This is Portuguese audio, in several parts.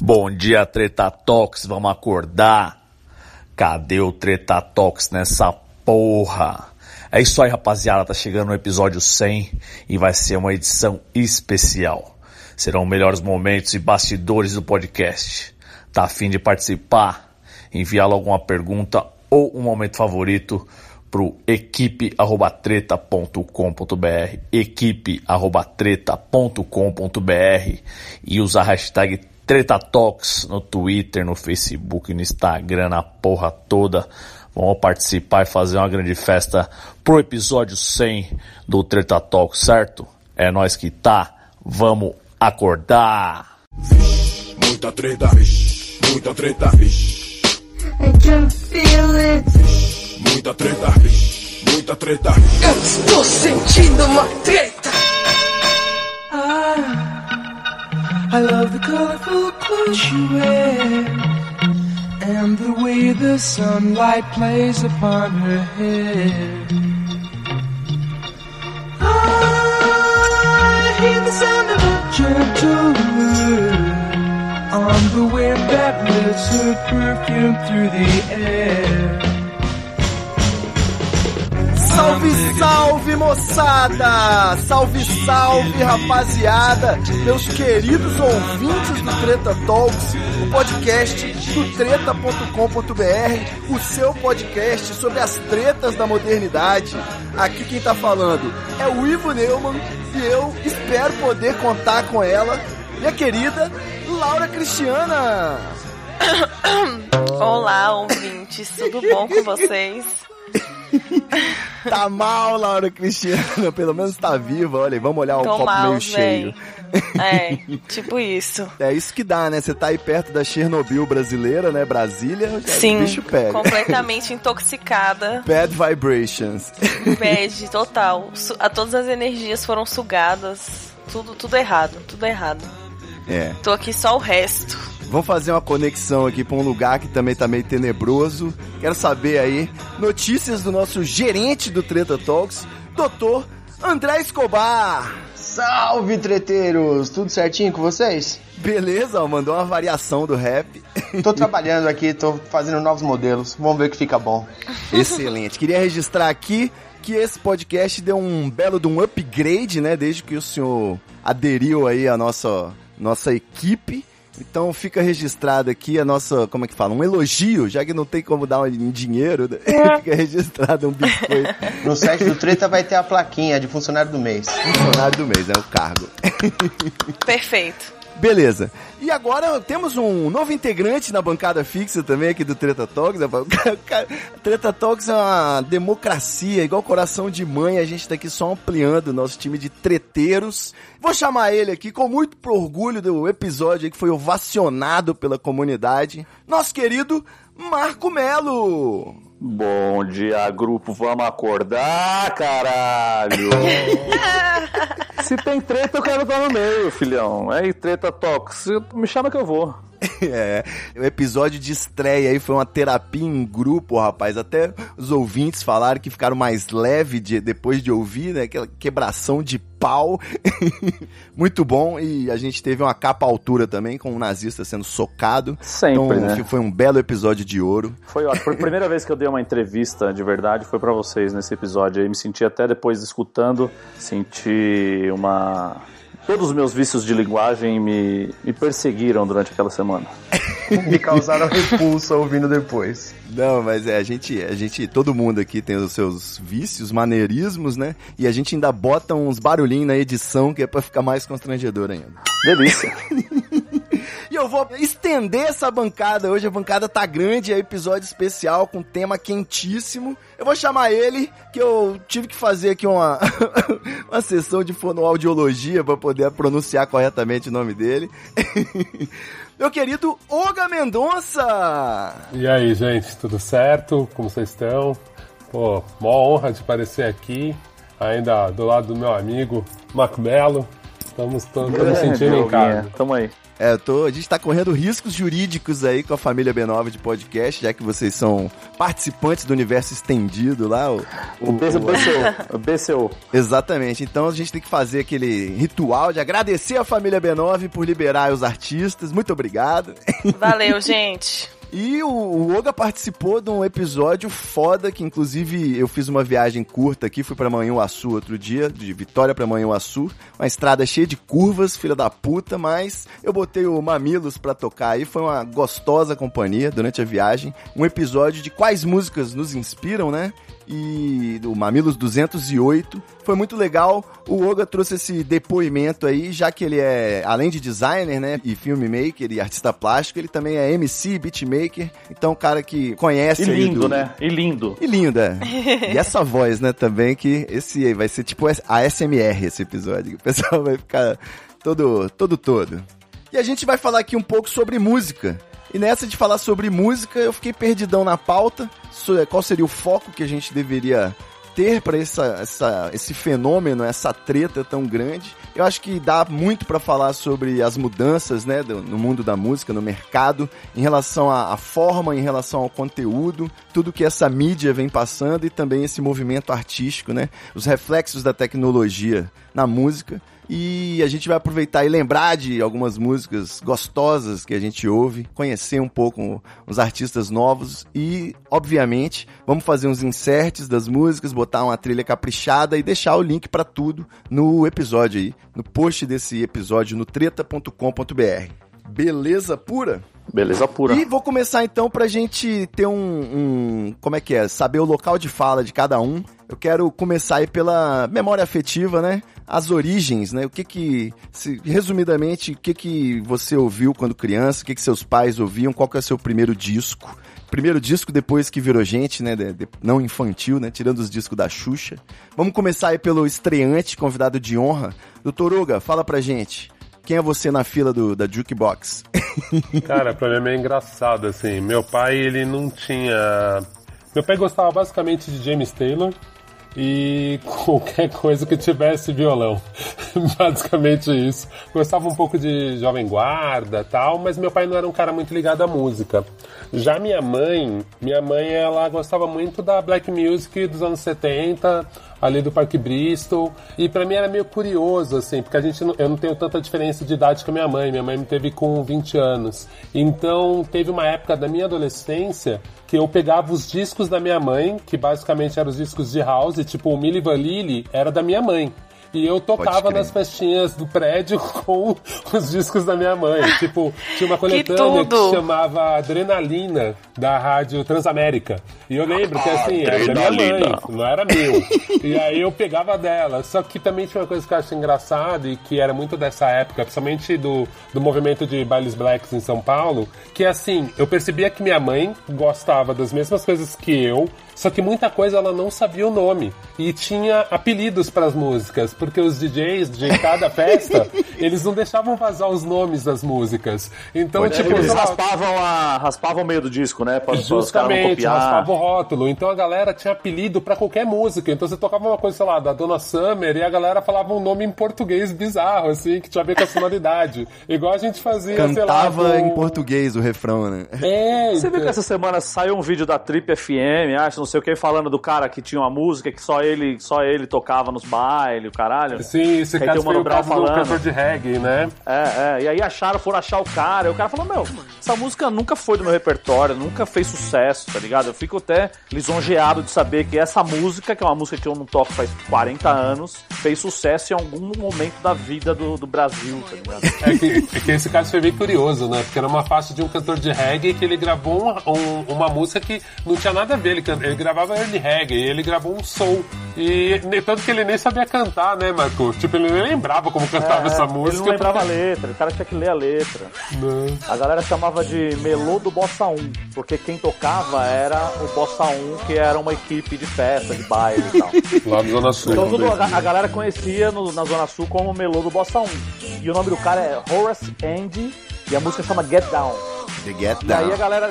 Bom dia, Treta Talks, vamos acordar. Cadê o Treta Talks nessa porra? É isso aí, rapaziada, tá chegando o episódio 100 e vai ser uma edição especial. Serão melhores momentos e bastidores do podcast. Tá afim de participar? Envia logo uma pergunta ou um momento favorito pro equipe@treta.com.br, equipe@treta.com.br e usa a hashtag Treta Talks no Twitter, no Facebook, no Instagram, na porra toda. Vamos participar e fazer uma grande festa pro episódio 100 do Treta Talks, certo? É nós que tá. Vamos acordar. Muita treta, vixe, muita treta, vixe, I can feel it. muita treta, vixe, muita treta. Eu estou sentindo uma treta. I love the colorful clothes you wear and the way the sunlight plays upon her hair. I hear the sound of a gentle word on the wind that lifts her perfume through the air. Salve, salve moçada! Salve, salve rapaziada! Meus queridos ouvintes do Treta Talks, o podcast do treta.com.br, o seu podcast sobre as tretas da modernidade. Aqui quem tá falando é o Ivo Neumann e eu espero poder contar com ela, minha querida Laura Cristiana. Olá, ouvintes, tudo bom com vocês? Tá mal, Laura Cristiana, pelo menos tá viva. Olha, vamos olhar o Tô copo mal, meio cheio. véi. É, tipo isso. É isso que dá, né? Você tá aí perto da Chernobyl brasileira, né? Brasília, Sim, bicho pega. completamente intoxicada. Bad vibrations. Bad, total. A todas as energias foram sugadas. Tudo, tudo errado, tudo errado. É. Tô aqui só o resto. Vamos fazer uma conexão aqui pra um lugar que também tá meio tenebroso. Quero saber aí notícias do nosso gerente do Treta Talks, doutor André Escobar. Salve, treteiros! Tudo certinho com vocês? Beleza, mandou uma variação do rap. Tô trabalhando aqui, tô fazendo novos modelos. Vamos ver o que fica bom. Excelente. Queria registrar aqui que esse podcast deu um belo de um upgrade, né? Desde que o senhor aderiu aí à nossa, nossa equipe. Então fica registrado aqui a nossa, como é que fala? Um elogio, já que não tem como dar um dinheiro, né? fica registrado um biscoito. No site do Treta vai ter a plaquinha de funcionário do mês. Funcionário do mês, é o cargo. Perfeito. Beleza. E agora temos um novo integrante na bancada fixa também aqui do Treta Talks. Treta Talks é uma democracia, igual coração de mãe. A gente tá aqui só ampliando o nosso time de treteiros. Vou chamar ele aqui com muito orgulho do episódio que foi ovacionado pela comunidade. Nosso querido Marco Melo. Bom dia, grupo. Vamos acordar, caralho! Se tem treta, eu quero estar no meio, filhão. É treta tox. Me chama que eu vou. É, o episódio de estreia aí foi uma terapia em grupo, rapaz. Até os ouvintes falaram que ficaram mais leve de, depois de ouvir, né? Aquela quebração de pau. Muito bom. E a gente teve uma capa altura também, com um nazista sendo socado. Sempre, então, né? foi um belo episódio de ouro. Foi ótimo. Foi a primeira vez que eu dei uma entrevista de verdade, foi pra vocês nesse episódio aí. Me senti até depois escutando, senti uma. Todos os meus vícios de linguagem me, me perseguiram durante aquela semana. Me causaram repulsa ouvindo depois. Não, mas é, a gente, a gente, todo mundo aqui tem os seus vícios, maneirismos, né? E a gente ainda bota uns barulhinhos na edição que é pra ficar mais constrangedor ainda. Delícia. Eu vou estender essa bancada hoje. A bancada tá grande, é episódio especial com tema quentíssimo. Eu vou chamar ele, que eu tive que fazer aqui uma, uma sessão de fonoaudiologia para poder pronunciar corretamente o nome dele. Meu querido Olga Mendonça! E aí, gente, tudo certo? Como vocês estão? Pô, mó honra de aparecer aqui, ainda do lado do meu amigo Marco Melo. Estamos todos sentindo em casa. Tamo aí. É, eu tô, a gente tá correndo riscos jurídicos aí com a família B9 de podcast, já que vocês são participantes do universo estendido lá. O, O BCO. O BCO. Exatamente. Então a gente tem que fazer aquele ritual de agradecer a família B9 por liberar os artistas. Muito obrigado. Valeu, gente. E o, o Oga participou de um episódio foda, que inclusive eu fiz uma viagem curta aqui, fui pra Manhuaçu outro dia, de Vitória pra Manhuaçu, uma estrada cheia de curvas, filha da puta, mas eu botei o Mamilos pra tocar aí, foi uma gostosa companhia durante a viagem, um episódio de quais músicas nos inspiram, né? E do Mamilos 208, foi muito legal. O Oga trouxe esse depoimento aí, já que ele é, além de designer, né, e filmmaker e artista plástico, ele também é MC, beatmaker. Então, um cara que conhece E lindo, do- né? E lindo. E linda. e essa voz, né, também, que esse aí vai ser tipo a SMR esse episódio. O pessoal vai ficar todo, todo, todo. E a gente vai falar aqui um pouco sobre música. E nessa de falar sobre música, eu fiquei perdidão na pauta. So- Qual seria o foco que a gente deveria ter para essa, essa, esse fenômeno, essa treta tão grande. Eu acho que dá muito para falar sobre as mudanças né, do- no mundo da música, no mercado, em relação à, à forma, em relação ao conteúdo, tudo que essa mídia vem passando e também esse movimento artístico, né, os reflexos da tecnologia na música. E a gente vai aproveitar e lembrar de algumas músicas gostosas que a gente ouve, conhecer um pouco os artistas novos e, obviamente, vamos fazer uns inserts das músicas, botar uma trilha caprichada e deixar o link pra tudo no episódio aí, no post desse episódio no treta.com.br. Beleza pura? Beleza pura. E vou começar então pra gente ter um, um- Como é que é? Saber o local de fala de cada um. Eu quero começar aí pela memória afetiva, né? As origens, né? O que que. se- resumidamente, o que que você ouviu quando criança? O que que seus pais ouviam? Qual que é o seu primeiro disco? Primeiro disco depois que virou gente, né? de- de- não infantil, né? Tirando os discos da Xuxa. Vamos começar aí pelo estreante, convidado de honra. Doutor Uga, fala pra gente. Quem é você na fila do, da Jukebox? Cara, pra mim é meio engraçado, assim. Meu pai, ele não tinha. Meu pai gostava basicamente de James Taylor e qualquer coisa que tivesse violão. basicamente isso. Gostava um pouco de Jovem Guarda tal, mas meu pai não era um cara muito ligado à música. Já minha mãe, minha mãe, ela gostava muito da black music dos anos 70, ali do Parque Bristol, e pra mim era meio curioso, assim, porque a gente não- eu não tenho tanta diferença de idade com a minha mãe, minha mãe me teve com 20 anos. Então, teve uma época da minha adolescência que eu pegava os discos da minha mãe, que basicamente eram os discos de house, tipo o Milli Vanilli era da minha mãe. E eu tocava nas festinhas do prédio com os discos da minha mãe. Tipo, tinha uma coletânea que, tudo! chamava Adrenalina, da rádio Transamérica. E eu lembro que assim, era da minha mãe, não era meu. E aí eu pegava dela. Só que também tinha uma coisa que eu acho engraçada e que era muito dessa época, principalmente do, do movimento de bailes blacks em São Paulo, que assim, eu percebia que minha mãe gostava das mesmas coisas que eu, só que muita coisa ela não sabia o nome. E tinha apelidos para as músicas, porque os DJs de cada festa, eles não deixavam vazar os nomes das músicas. Então, tipo, Eles sei lá, raspavam, a, raspavam o meio do disco, né? Pra, para os caras não Justamente, copiar. raspava o rótulo. Então a galera tinha apelido pra qualquer música. Então você tocava uma coisa, sei lá, da Dona Summer e a galera falava um nome em português bizarro, assim, que tinha a ver com a sonoridade. Igual a gente fazia, sei lá. Cantava com- em português o refrão, né? É, Você viu então- que essa semana saiu um vídeo da Trip FM, acho, não sei o que, falando do cara que tinha uma música que só ele, só ele tocava nos bailes, o caralho? Sim, esse Aí caso tem foi Mano o Brown caso do falando. cantor de reggae, né? É, é, e aí acharam, foram achar o cara, e o cara falou, meu, essa música nunca foi do meu repertório, nunca fez sucesso, tá ligado? Eu fico até lisonjeado de saber que essa música, que é uma música que eu não toco faz 40 anos, fez sucesso em algum momento da vida do, do Brasil, tá ligado? É que, é que esse caso foi bem curioso, né? Porque era uma faixa de um cantor de reggae que ele gravou um- um- uma música que não tinha nada a ver. Ele, ele gravava early reggae, e ele gravou um soul. E tanto que ele nem sabia cantar, né, Marco? Tipo, ele nem lembrava como cantava essa É, música. Ele não lembrava a letra, o cara tinha que ler a letra. Não. A galera chamava de melô do Bossa 1, porque quem tocava era o Bossa 1, que era uma equipe de festa, de baile e tal. Lá no Zona Sul. Então tudo, a, a galera conhecia no- na Zona Sul como melô do Bossa 1. E o nome do cara é Horace Andy, e a música chama Get Down. The Get E aí a Down. galera,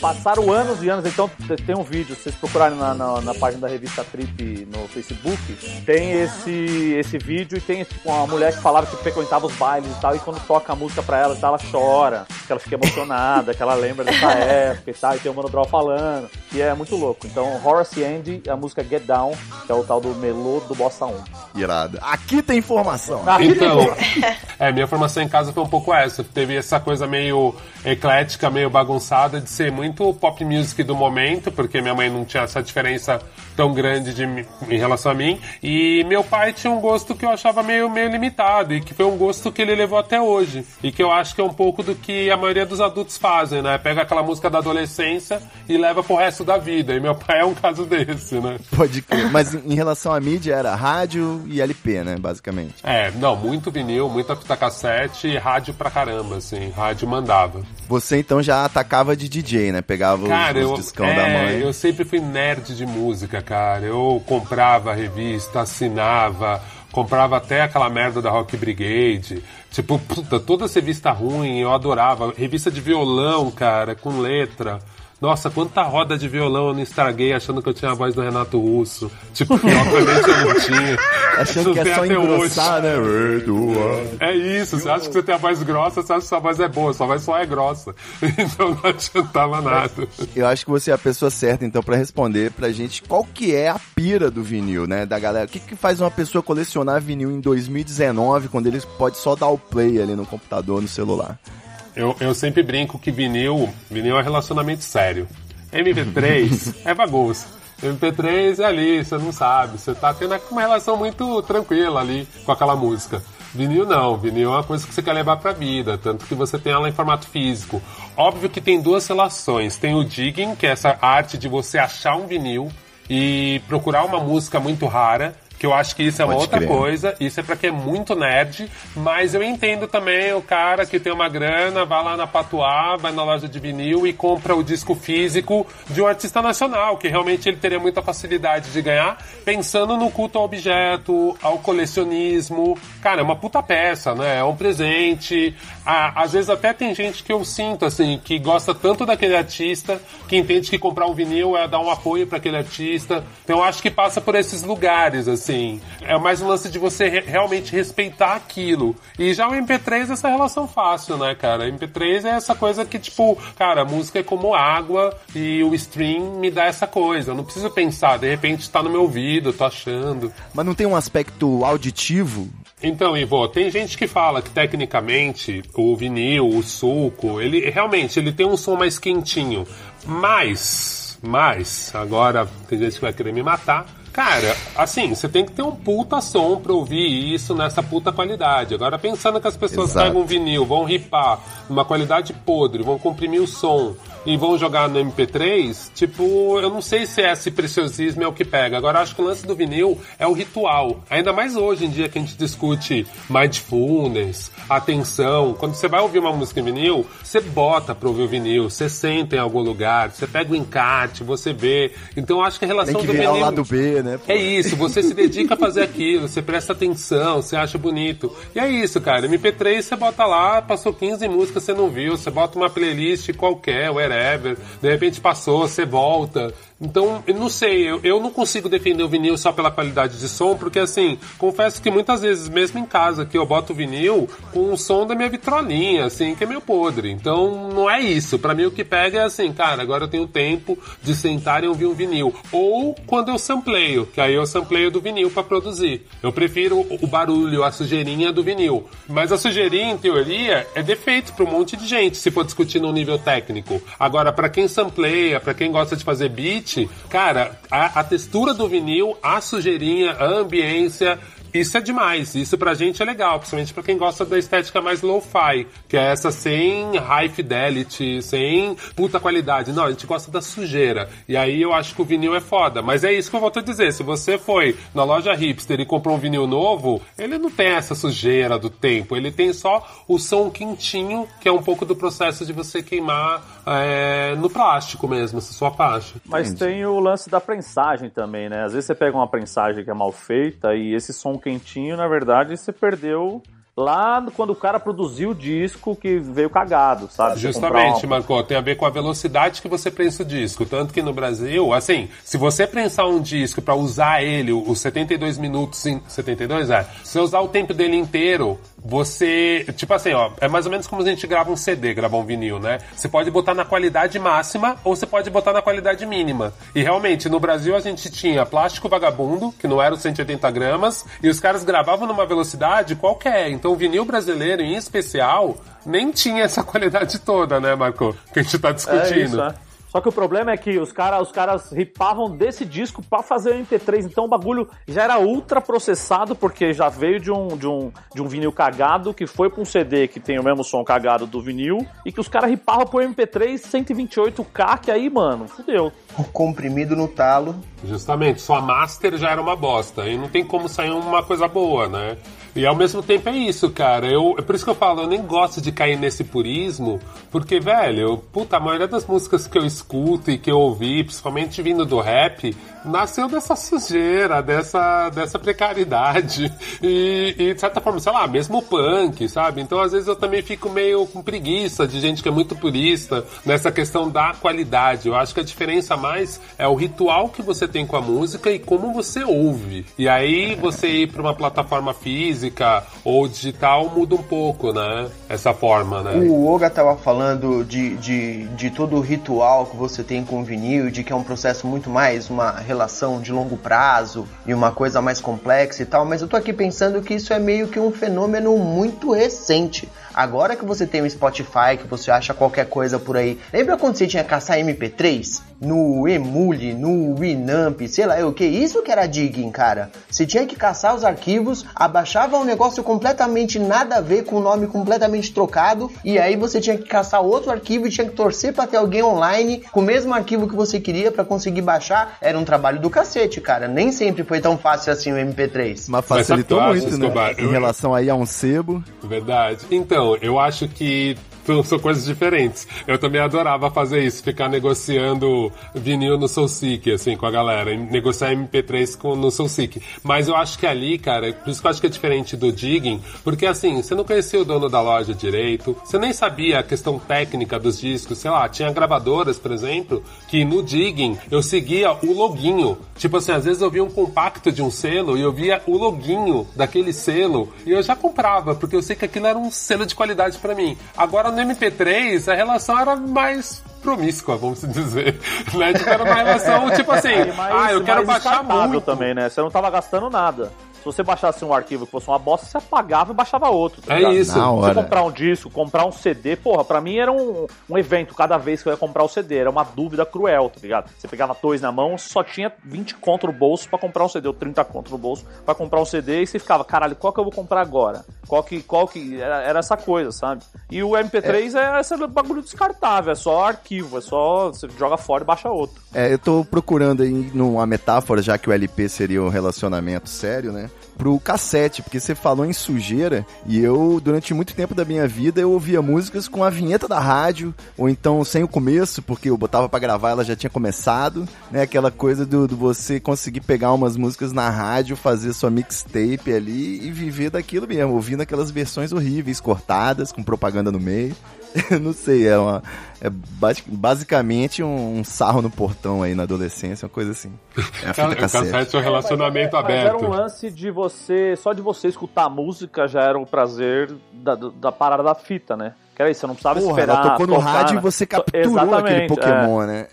passaram anos e anos, então tem um vídeo, se vocês procurarem na, na, na página da revista Trip no Facebook, tem esse, esse vídeo e tem tipo, uma mulher que falava que frequentava os bailes e tal, e quando toca a música pra ela, e tal, ela chora, que ela fica emocionada, que ela lembra dessa época e tal, e tem o Mano Brown falando, e é muito louco. Então, Horace Andy, a música Get Down, que é o tal do melô do Bossa 1. Irado. Aqui tem informação. Então, é, minha formação em casa foi um pouco essa. Teve essa coisa meio eclética, meio bagunçada de ser muito pop music do momento, porque minha mãe não tinha essa diferença tão grande de, em relação a mim. E meu pai tinha um gosto que eu achava meio, meio limitado, e que foi um gosto que ele levou até hoje. E que eu acho que é um pouco do que a maioria dos adultos fazem, né? Pega aquela música da adolescência e leva pro resto da vida. E meu pai é um caso desse, né? Pode crer. Mas em em relação à mídia, era rádio e LP, né? Basicamente. É, não, muito vinil, muita fita cassete e rádio pra caramba, assim. Rádio mandava. Você então já atacava de DJ, né? Pegava Cara, os, eu, os discão é, da mãe. eu sempre fui nerd de música, cara. Eu comprava a revista, assinava, comprava até aquela merda da Rock Brigade. Tipo, puta, toda essa revista ruim, eu adorava. Revista de violão, cara, com letra. Nossa, quanta roda de violão eu não estraguei achando que eu tinha a voz do Renato Russo. Tipo, que obviamente eu não tinha. Achando que é só engrossar, né? É isso, você acha que você tem a voz grossa, você acha que sua voz é boa, sua voz só é grossa. Então não adiantava nada. Eu acho que você é a pessoa certa, então, pra responder pra gente qual que é a pira do vinil, né? Da galera. O que, que faz uma pessoa colecionar vinil em 2019, quando eles pode só dar o play ali no computador, no celular? Eu, eu sempre brinco que vinil, vinil é relacionamento sério. MP3 é bagunça. MP3 é ali, você não sabe. Você tá tendo uma relação muito tranquila ali com aquela música. Vinil não, vinil é uma coisa que você quer levar pra vida, tanto que você tem ela em formato físico. Óbvio que tem duas relações. Tem o digging, que é essa arte de você achar um vinil e procurar uma música muito rara, que eu acho que isso é Pode outra crer. coisa. Isso é pra quem é muito nerd, mas eu entendo também o cara que tem uma grana, vai lá na Patuá, vai na loja de vinil e compra o disco físico de um artista nacional, que realmente ele teria muita facilidade de ganhar, pensando no culto ao objeto, ao colecionismo. Cara, é uma puta peça, né? É um presente. Ah, às vezes até tem gente que eu sinto, assim, que gosta tanto daquele artista, que entende que comprar um vinil é dar um apoio para aquele artista. Então eu acho que passa por esses lugares, assim. É mais um lance de você re- realmente respeitar aquilo. E já o MP3 é essa relação fácil, né, cara? MP3 é essa coisa que, tipo, cara, música é como água e o stream me dá essa coisa. Eu não preciso pensar, de repente tá no meu ouvido, eu tô achando. Mas não tem um aspecto auditivo? Então, Ivo, tem gente que fala que tecnicamente o vinil, o sulco, ele realmente ele tem um som mais quentinho. Mas, mas, agora tem gente que vai querer me matar. Cara, assim, você tem que ter um puta som pra ouvir isso nessa puta qualidade. Agora, pensando que as pessoas Exato. pegam um vinil, vão ripar numa qualidade podre, vão comprimir o som e vão jogar no MP3, tipo, eu não sei se esse preciosismo é o que pega. Agora, acho que o lance do vinil é o ritual. Ainda mais hoje em dia que a gente discute mindfulness, atenção. Quando você vai ouvir uma música em vinil, você bota pra ouvir o vinil, você senta em algum lugar, você pega o encarte, você vê. Então, acho que a relação Tem que do vinil... lado B, né? pô? É isso, você se dedica a fazer aquilo, você presta atenção, você acha bonito. E é isso, cara. MP3 você bota lá, passou 15 músicas, você não viu, você bota uma playlist qualquer, wherever, de repente passou, você volta. Então, eu não sei, eu, eu não consigo defender o vinil só pela qualidade de som, porque assim, confesso que muitas vezes, mesmo em casa, que eu boto o vinil com o som da minha vitrolinha, assim, que é meio podre. Então, não é isso. Pra mim, o que pega é assim, cara, agora eu tenho tempo de sentar e ouvir um vinil. Ou quando eu sampleio, que aí eu sampleio do vinil pra produzir. Eu prefiro o barulho, a sujeirinha do vinil. Mas a sujeirinha, em teoria, é defeito pra um monte de gente, se for discutir no nível técnico. Agora, pra quem sampleia, pra quem gosta de fazer beat, cara, a, a textura do vinil, a sujeirinha, a ambiência, isso é demais. Isso pra gente é legal, principalmente pra quem gosta da estética mais lo-fi, que é essa sem high fidelity, sem puta qualidade. Não, a gente gosta da sujeira. E aí eu acho que o vinil é foda. Mas é isso que eu volto a dizer. Se você foi na loja hipster e comprou um vinil novo, ele não tem essa sujeira do tempo. Ele tem só o som quentinho, que é um pouco do processo de você queimar é, no plástico mesmo, essa sua faixa. Mas tem o lance da prensagem também, né? Às vezes você pega uma prensagem que é mal feita e esse som quentinho, na verdade, você perdeu lá quando o cara produziu o disco que veio cagado, sabe? Justamente, Marco, tem a ver com a velocidade que você prensa o disco. Tanto que no Brasil, assim, se você prensar um disco pra usar ele, os 72 minutos em. 72, é. Se você usar o tempo dele inteiro, você. Tipo assim, ó, é mais ou menos como a gente grava um CD, gravar um vinil, né? Você pode botar na qualidade máxima ou você pode botar na qualidade mínima. E realmente, no Brasil a gente tinha plástico vagabundo, que não era os 180 gramas, e os caras gravavam numa velocidade qualquer. Então o vinil brasileiro, em especial, nem tinha essa qualidade toda, né, Marco? Que a gente tá É discutindo. isso, né? Só que o problema é que os caras os caras ripavam desse disco pra fazer o MP3, então o bagulho já era ultra processado, porque já veio de um, de um, de um vinil cagado, que foi pra um CD que tem o mesmo som cagado do vinil, e que os caras ripavam pro MP3 128K, que aí, mano, fudeu. O comprimido no talo. Justamente, sua master já era uma bosta. E não tem como sair uma coisa boa, né? E ao mesmo tempo é isso, cara. Eu, é por isso que eu falo, eu nem gosto de cair nesse purismo, porque, velho, puta, a maioria das músicas que eu escuto e que eu ouvi, principalmente vindo do rap, nasceu dessa sujeira, dessa, dessa precariedade. E, e, de certa forma, sei lá, mesmo punk, sabe? Então, às vezes, eu também fico meio com preguiça de gente que é muito purista nessa questão da qualidade. Eu acho que a diferença mais é o ritual que você tem com a música e como você ouve. E aí, você ir para uma plataforma física ou digital muda um pouco, né? Essa forma, né? O Oga tava falando de, de, de todo o ritual que você tem com o vinil, de que é um processo muito mais uma relação de longo prazo e uma coisa mais complexa e tal, mas eu tô aqui pensando que isso é meio que um fenômeno muito recente. Agora que você tem o Spotify, que você acha qualquer coisa por aí. Lembra quando você tinha que caçar MP3? No Emule, no Winamp, sei lá, o que? Isso que era digging, cara. Você tinha que caçar os arquivos, abaixava um negócio completamente nada a ver, com o nome completamente trocado, e aí você tinha que caçar outro arquivo e tinha que torcer pra ter alguém online com o mesmo arquivo que você queria pra conseguir baixar. Era um trabalho do cacete, cara. Nem sempre foi tão fácil assim o MP3. Mas facilitou Mas, muito, né? Escobar, Em eu- relação aí a um sebo. Verdade. Então, eu acho que são- coisas diferentes. Eu também adorava fazer isso, ficar negociando vinil no SoulSeek, assim, com a galera, negociar MP3 com, no SoulSeek. Mas eu acho que ali, cara, por isso que eu acho que é diferente do digging, porque assim, você não conhecia o dono da loja direito, você nem sabia a questão técnica dos discos, sei lá, tinha gravadoras, por exemplo, que no digging eu seguia o loginho. Tipo assim, às vezes eu via um compacto de um selo e eu via o loginho daquele selo e eu já comprava, porque eu sei que aquilo era um selo de qualidade pra mim. Agora no MP3 a relação era mais promíscua, vamos dizer. Né? Tipo, era uma relação, tipo assim, mais- ah, eu quero baixar muito. também, né? Você não tava gastando nada. Se você baixasse um arquivo que fosse uma bosta, você apagava e baixava outro. tá É ligado? isso. Na Você hora. comprar um disco, comprar um CD, porra, pra mim era um, um evento cada vez que eu ia comprar o CD. Era uma dúvida cruel, tá ligado? Você pegava dois na mão, só tinha 20 conto no bolso pra comprar um CD, ou 30 conto no bolso pra comprar um CD, e você ficava, caralho, qual que eu vou comprar agora? Qual que. Qual que. Era, era essa coisa, sabe? E o MP3 é, esse bagulho descartável, é só arquivo, é só. Você joga fora e baixa outro. É, eu tô procurando aí numa metáfora, já que o LP seria um relacionamento sério, né? Pro cassete, porque você falou em sujeira e eu, durante muito tempo da minha vida, eu ouvia músicas com a vinheta da rádio, ou então sem o começo, porque eu botava pra gravar, ela já tinha começado, né? Aquela coisa do, do você conseguir pegar umas músicas na rádio, fazer sua mixtape ali e viver daquilo mesmo, ouvindo aquelas versões horríveis, cortadas, com propaganda no meio. não sei, é uma. É basi- basicamente um, um sarro no portão aí na adolescência, uma coisa assim. É a O fita cassete. cassete é um relacionamento Mas era aberto. um lance de você, só de você escutar a música já era o prazer da, da parada da fita, né? Que era isso, você não precisava Porra, esperar. ela tocou no tocar, rádio né? e você capturou aquele Exatamente, Pokémon, né?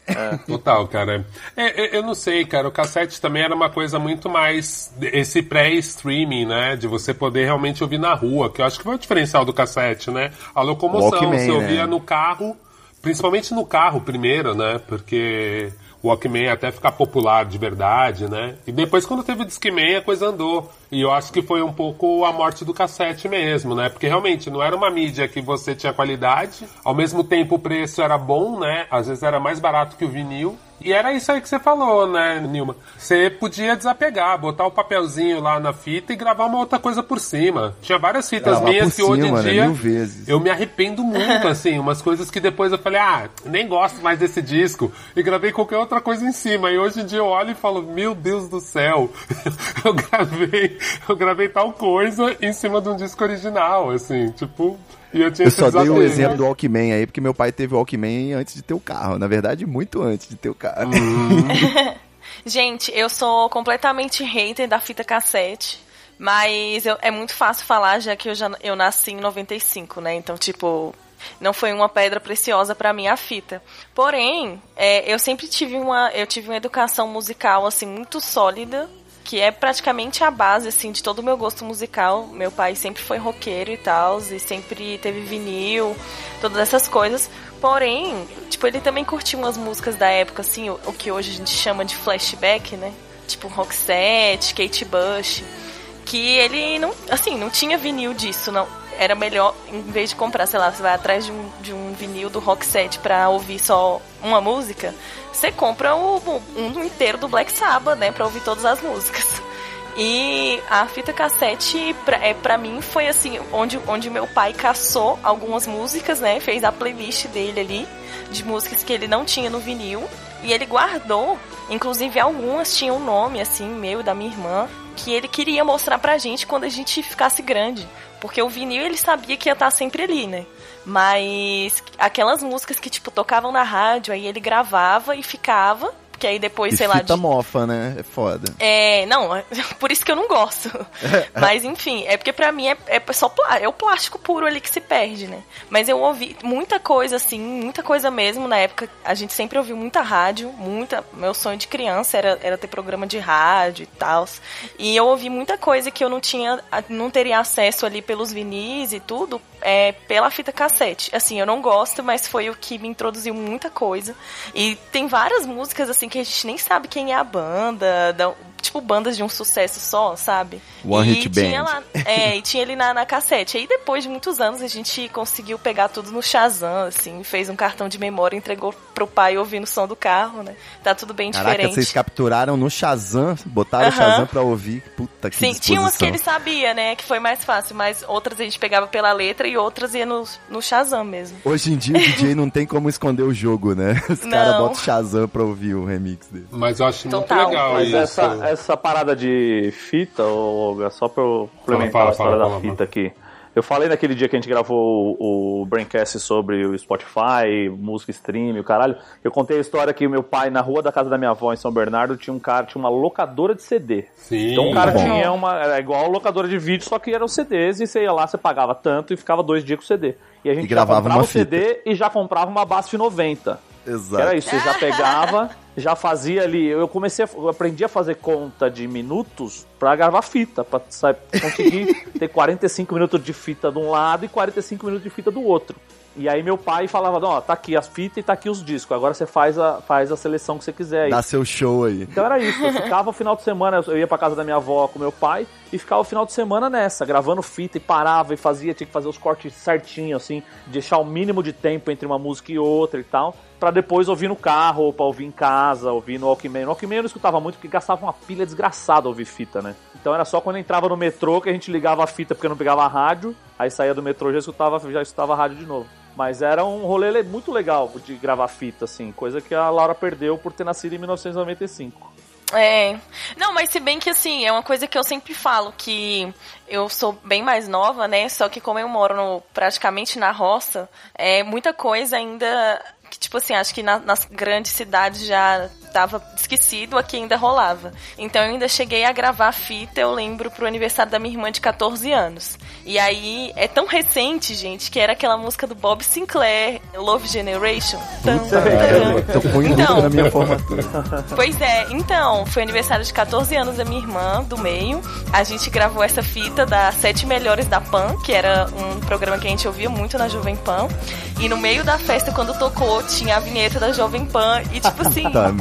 Total, cara. É, é, eu não sei, cara. O cassete também era uma coisa muito mais. Esse pré-streaming, né? De você poder realmente ouvir na rua, que eu acho que foi o diferencial do cassete, né? A locomoção. Walkman, você ouvia né? no carro, principalmente no carro primeiro, né? Porque o Walkman até ficar popular de verdade, né? E depois, quando teve o Discman, a coisa andou. E eu acho que foi um pouco a morte do cassete mesmo, né? Porque realmente não era uma mídia que você tinha qualidade, ao mesmo tempo o preço era bom, né? Às vezes era mais barato que o vinil. E era isso aí que você falou, né, Nilma? Você podia desapegar, botar o papelzinho lá na fita e gravar uma outra coisa por cima. Tinha várias fitas Gravar minhas que hoje em né? dia vezes. eu me arrependo muito, assim, umas coisas que depois eu falei, ah, nem gosto mais desse disco. E gravei qualquer outra coisa em cima. E hoje em dia eu olho e falo, meu Deus do céu, eu gravei eu gravei tal coisa em cima de um disco original, assim, tipo. E eu tinha Eu só dei o desafio. exemplo do Walkman aí, porque meu pai teve o Walkman antes de ter o carro. Na verdade, muito antes de ter o carro. Gente, eu sou completamente hater da fita cassete. Mas eu- é muito fácil falar, já que eu, já, eu nasci em 95, né? Então, tipo, não foi uma pedra preciosa pra mim a fita. Porém, é, eu sempre tive uma, eu tive uma educação musical, assim, muito sólida. Que é praticamente a base, assim, de todo o meu gosto musical. Meu pai sempre foi roqueiro e tal, e sempre teve vinil, todas essas coisas. Porém, tipo, ele também curtia umas músicas da época, assim, o, o que hoje a gente chama de flashback, né? Tipo Roxette, Kate Bush. Que ele não, assim, não tinha vinil disso, não. Era melhor, em vez de comprar, sei lá, você vai atrás de um, de um vinil do Roxette pra ouvir só uma música, você compra o- um inteiro do Black Sabbath, né, pra ouvir todas as músicas. E a fita cassete, pra, é, pra mim, foi assim, onde, onde meu pai caçou algumas músicas, né? Fez a playlist dele ali, de músicas que ele não tinha no vinil. E ele guardou, inclusive algumas tinham um nome, assim, meu e da minha irmã, que ele queria mostrar pra gente quando a gente ficasse grande. Porque o vinil ele sabia que ia estar sempre ali, né? Mas aquelas músicas que, tipo, tocavam na rádio, aí ele gravava e ficava. Porque aí depois, E sei lá, fita de- mofa, né? É foda. é, não, por isso que eu não gosto. Mas enfim, é porque pra mim é, é só é o plástico puro ali que se perde, né? Mas eu ouvi muita coisa assim, muita coisa mesmo na época. A gente sempre ouviu muita rádio, muita. Meu sonho de criança era, era ter programa de rádio e tal. E eu ouvi muita coisa que eu não tinha, não teria acesso ali pelos vinis e tudo, é, pela fita cassete. Assim, eu não gosto, mas foi o que me introduziu muita coisa. E tem várias músicas assim que a gente nem sabe quem é a banda, da- tipo bandas de um sucesso só, sabe? One e Hit tinha Band. lá, é, e tinha ele na, na cassete. Aí depois de muitos anos a gente conseguiu pegar tudo no Shazam, assim, fez um cartão de memória, entregou pro pai ouvindo o som do carro, né? Tá tudo bem Caraca, diferente. vocês capturaram no Shazam, botaram o. Shazam pra ouvir. Puta que Sim, tinha umas que ele sabia, né? Que foi mais fácil, mas outras a gente pegava pela letra e outras ia no, no Shazam mesmo. Hoje em dia o DJ não tem como esconder o jogo, né? Os caras botam o Shazam pra ouvir o remix dele. Mas eu acho Total. muito legal Mas isso. essa, essa parada de fita, Olga, só pra eu complementar Fala, a história fala, da fala, fita aqui. Eu falei naquele dia que a gente gravou o, o Braincast sobre o Spotify, música stream, o caralho. Eu contei a história que meu pai, na rua da casa da minha avó, em São Bernardo, tinha um cara, tinha uma locadora de CD. Sim. Então o cara Bom. tinha uma. Era igual locadora de vídeo, só que eram CDs, e você ia lá, você pagava tanto e ficava dois dias com o CD. E a gente E gravava já comprava uma o CD e já comprava uma BASF 90. Exato. Era isso, você já pegava, já fazia ali. Eu comecei, a, eu aprendi a fazer conta de minutos pra gravar fita, pra sabe, conseguir ter 45 minutos de fita de um lado e 45 minutos de fita do outro. E aí meu pai falava, ó, tá aqui as fitas e tá aqui os discos. Agora você faz a, faz a seleção que você quiser aí. Dá seu show aí. Então era isso, eu ficava o final de semana, eu ia pra casa da minha avó com meu pai e ficava o final de semana nessa, gravando fita e parava e fazia, tinha que fazer os cortes certinho, assim, deixar o mínimo de tempo entre uma música e outra e tal, pra depois ouvir no carro, ou pra ouvir em casa, ouvir no Walkman. No Walkman eu não escutava muito porque gastava uma pilha desgraçada ouvir fita, né? Então era só quando entrava no metrô que a gente ligava a fita porque não pegava a rádio, aí saía do metrô e já escutava, já escutava a rádio de novo. Mas era um rolê muito legal de gravar fita, assim, coisa que a Laura perdeu por ter nascido em 1995. É. Não, mas se bem que assim, é uma coisa que eu sempre falo, que eu sou bem mais nova, né? Só que como eu moro no- praticamente na roça, é muita coisa ainda. Que, tipo assim, acho que na- nas grandes cidades já tava esquecido, aqui ainda rolava. Então eu ainda cheguei a gravar fita, eu lembro, pro aniversário da minha irmã de 14 anos. E aí é tão recente, gente, que era aquela música do Bob Sinclair, Love Generation. Puta, fui em Então. na minha formatura. Pois é, então, foi aniversário de 14 anos da minha irmã, do meio. A gente gravou essa fita das Sete Melhores da Pan, que era um programa que a gente ouvia muito na Jovem Pan. E no meio da festa, quando tocou, tinha a vinheta da Jovem Pan. E tipo assim, Tá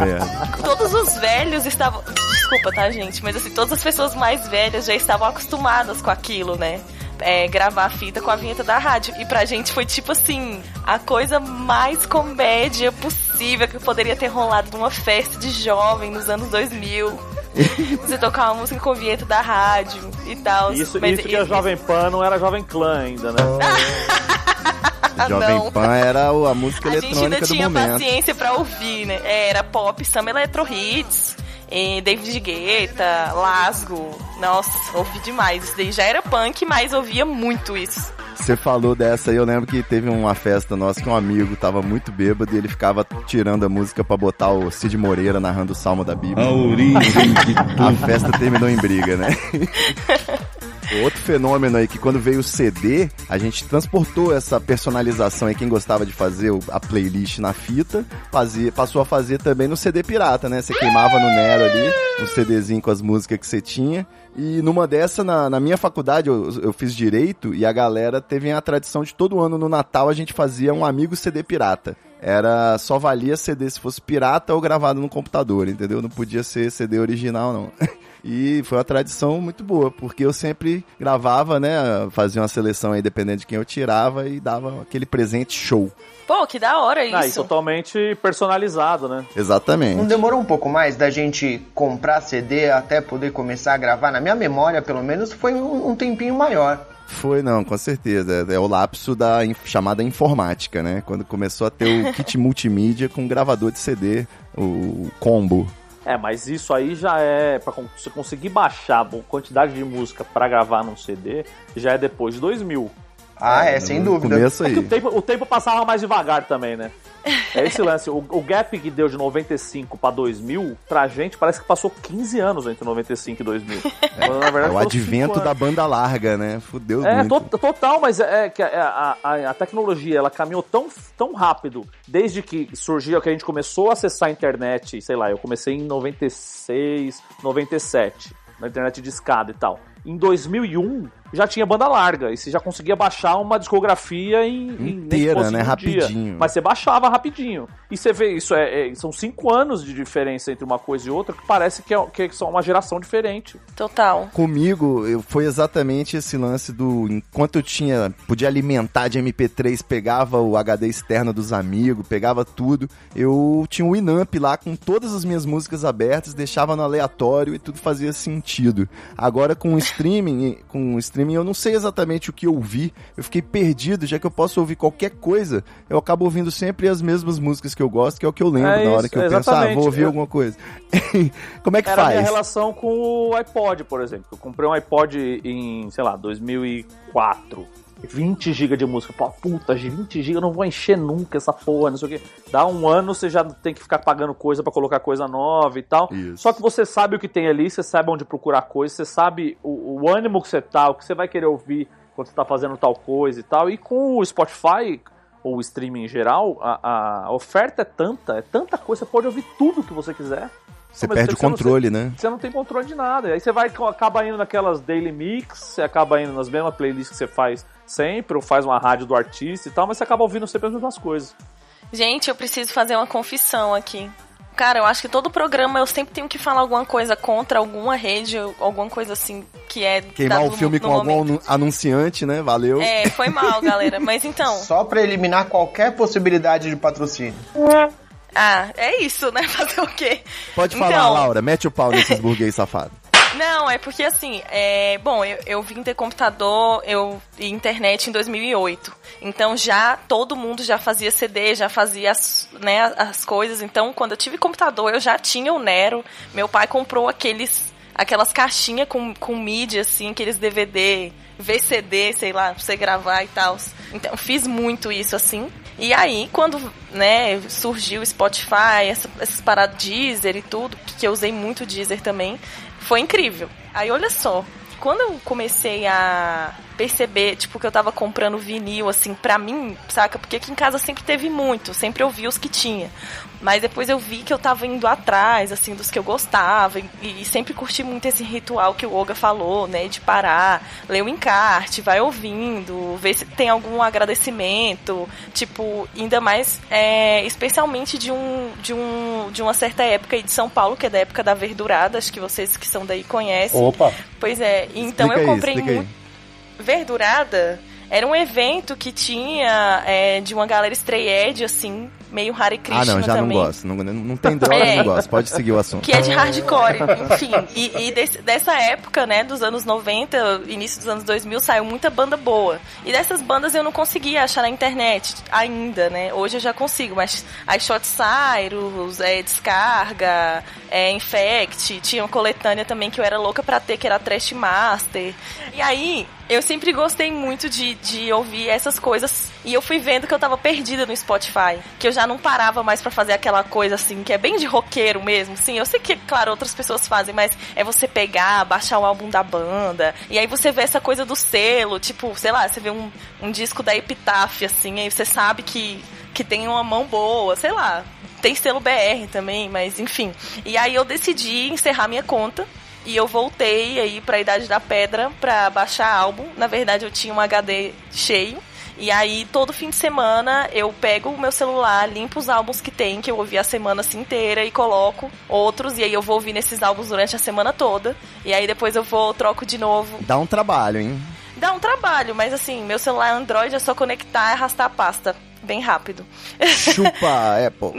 todos os velhos estavam. Desculpa, tá, gente? Mas assim, todas as pessoas mais velhas já estavam acostumadas com aquilo, né? É, gravar a fita com a vinheta da rádio. E pra gente foi tipo assim, a coisa mais comédia possível que poderia ter rolado numa festa de jovem nos anos 2000. Você tocar uma música com a vinheta da rádio e tal. Isso, Mas isso que a Jovem Pan não era Jovem Clã ainda, né? Ah, Jovem não. Pan era a música A gente ainda eletrônica do tinha momento. paciência pra ouvir, né? É, Era pop, samba, eletro hits. David Guetta, Lasgo. Nossa, ouvi demais. Isso daí já era punk, mas ouvia muito isso. Você falou dessa aí, eu lembro que teve uma festa nossa que um amigo tava muito bêbado e ele ficava tirando a música pra botar o Cid Moreira narrando o Salmo da Bíblia. A origem de A festa terminou em briga, né? Outro fenômeno aí que quando veio o CD, a gente transportou essa personalização aí, quem gostava de fazer a playlist na fita, fazia, passou a fazer também no CD pirata, né? Você queimava no Nero ali, um CDzinho com as músicas que você tinha. E numa dessa, na, na minha faculdade, eu, eu fiz direito e a galera teve a tradição de todo ano no Natal a gente fazia um amigo CD pirata. Era só valia CD se fosse pirata ou gravado no computador, entendeu? Não podia ser CD original, não. E foi uma tradição muito boa, porque eu sempre gravava, né? Fazia uma seleção aí, dependendo de quem eu tirava, e dava aquele presente show. Pô, que da hora Ah, e isso. totalmente personalizado, né? Não Exatamente. demorou um pouco mais da gente comprar CD até poder começar a gravar? Na minha memória, pelo menos, foi um tempinho maior. Foi, não, com certeza. É o lapso da in- chamada informática, né? Quando começou a ter o kit multimídia com gravador de CD, o combo. É, mas isso aí já é pra con- você conseguir baixar a quantidade de música pra gravar num CD, já é depois de 2000. Ah, é, sem No dúvida. começo É aí. o tempo, o tempo passava mais devagar também, né? É esse lance. O, o gap que deu de 95 pra 2000, pra gente, parece que passou 15 anos entre 95 e 2000. Quando, na É verdade, o foram advento cinco da banda larga, né? Fudeu É, muito. to- total, mas é que a, a, a tecnologia ela caminhou tão, tão rápido desde que surgiu, que a gente começou a acessar a internet, sei lá, eu comecei em 96, 97, na internet de escada e tal. Em 2001 já tinha banda larga e você já conseguia baixar uma discografia em, em Inteira, fosse né? um dia. Rapidinho. Mas você baixava rapidinho. E você vê, isso é, é- são cinco anos de diferença entre uma coisa e outra que parece que, é, que são uma geração diferente. Total. Comigo, eu, foi exatamente esse lance do. Enquanto eu tinha. Podia alimentar de MP3, pegava o HD externo dos amigos, pegava tudo. Eu tinha um Winamp lá com todas as minhas músicas abertas, deixava no aleatório e tudo fazia sentido. Agora com o streaming, com o streaming eu não sei exatamente o que ouvir. Eu fiquei perdido, já que eu posso ouvir qualquer coisa, eu acabo ouvindo sempre as mesmas músicas que eu gosto, que é o que eu lembro É na hora isso, que eu penso, ah, vou ouvir Eu- alguma coisa. Como é que Era a faz? minha relação com o iPod, por exemplo. Eu comprei um iPod em, sei lá, 2004. 20 GB de música. Pô, puta, 20 GB eu não vou encher nunca essa porra, não sei o quê. Dá um ano, você já tem que ficar pagando coisa pra colocar coisa nova e tal. Isso. Só que você sabe o que tem ali, você sabe onde procurar coisa, você sabe o, o ânimo que você tá, o que você vai querer ouvir quando você tá fazendo tal coisa e tal. E com o Spotify, ou o streaming em geral, a, a oferta é tanta, é tanta coisa, você pode ouvir tudo que você quiser. Você Mas perde o você controle, né? você não tem controle de nada. Aí você vai acaba indo naquelas daily mix, você acaba indo nas mesmas playlists que você faz sempre, ou faz uma rádio do artista e tal, mas você acaba ouvindo sempre as mesmas coisas. Gente, eu preciso fazer uma confissão aqui. Cara, eu acho que todo programa eu sempre tenho que falar alguma coisa contra alguma rede, ou alguma coisa assim que é. Queimar o filme no com algum momento. anu- anunciante, né? Valeu. É, foi mal, galera. Mas então. Só pra eliminar qualquer possibilidade de patrocínio. Ah, é isso, né? Fazer o quê? Pode falar, Então, Laura. Mete o pau nesses burguês safados. Não, é porque assim, é, bom, eu, eu vim ter computador eu, e internet em 2008. Então já todo mundo já fazia CD, já fazia as, né, as coisas. Então quando eu tive computador, eu já tinha o Nero. Meu pai comprou aqueles aquelas caixinhas com, com mídia, assim, aqueles DVD, VCD, sei lá, pra você gravar e tal. Então fiz muito isso assim. E aí, quando né, surgiu o Spotify, essa, essas paradas Deezer e tudo, que eu usei muito Deezer também, foi incrível. Aí olha só, quando eu comecei a perceber, tipo, que eu tava comprando vinil, assim, pra mim, saca? Porque aqui em casa sempre teve muito, sempre eu vi os que tinha. Mas depois eu vi que eu tava indo atrás, assim, dos que eu gostava. E, e sempre curti muito esse ritual que o Olga falou, né? De parar, ler o encarte, vai ouvindo, ver se tem algum agradecimento. Tipo, ainda mais, é, especialmente de um, de um de uma certa época aí de São Paulo, que é da época da verdurada, acho que vocês que são daí conhecem. Opa! Pois é, então Explica eu comprei aí. muito. Verdurada era um evento que tinha é, de uma galera estreed, assim, meio Hare Krishna Ah, não, já também. não gosto. Não, não tem droga, É. não gosto. Pode seguir o assunto. Que é de hardcore, enfim. E, e desse- dessa época, né, dos anos 90, início dos anos 2000, saiu muita banda boa. E dessas bandas eu não conseguia achar na internet ainda, né? Hoje eu já consigo, mas as Shot Cyrus, é, Descarga, é, Infect, tinha uma coletânea também que eu era louca pra ter, que era Trash Master. E aí, eu sempre gostei muito de, de ouvir essas coisas. E eu fui vendo que eu tava perdida no Spotify. Que eu já não parava mais pra fazer aquela coisa assim, que é bem de roqueiro mesmo. Sim, eu sei que, claro, outras pessoas fazem, mas é você pegar, baixar o álbum da banda. E aí você vê essa coisa do selo, tipo, sei lá, você vê um, um disco da Epitáfia, assim, aí você sabe que, que tem uma mão boa, sei lá. Tem selo BR também, mas enfim. E aí eu decidi encerrar minha conta. E eu voltei aí pra Idade da Pedra pra baixar álbum. Na verdade, eu tinha um HD cheio. E aí, todo fim de semana, eu pego o meu celular, limpo os álbuns que tem, que eu ouvi a semana assim inteira, e coloco outros. E aí eu vou ouvir nesses álbuns durante a semana toda. E aí depois eu vou, troco de novo. Dá um trabalho, hein? Dá um trabalho, mas assim, meu celular Android é só conectar e arrastar a pasta. Bem rápido. Chupa, Apple.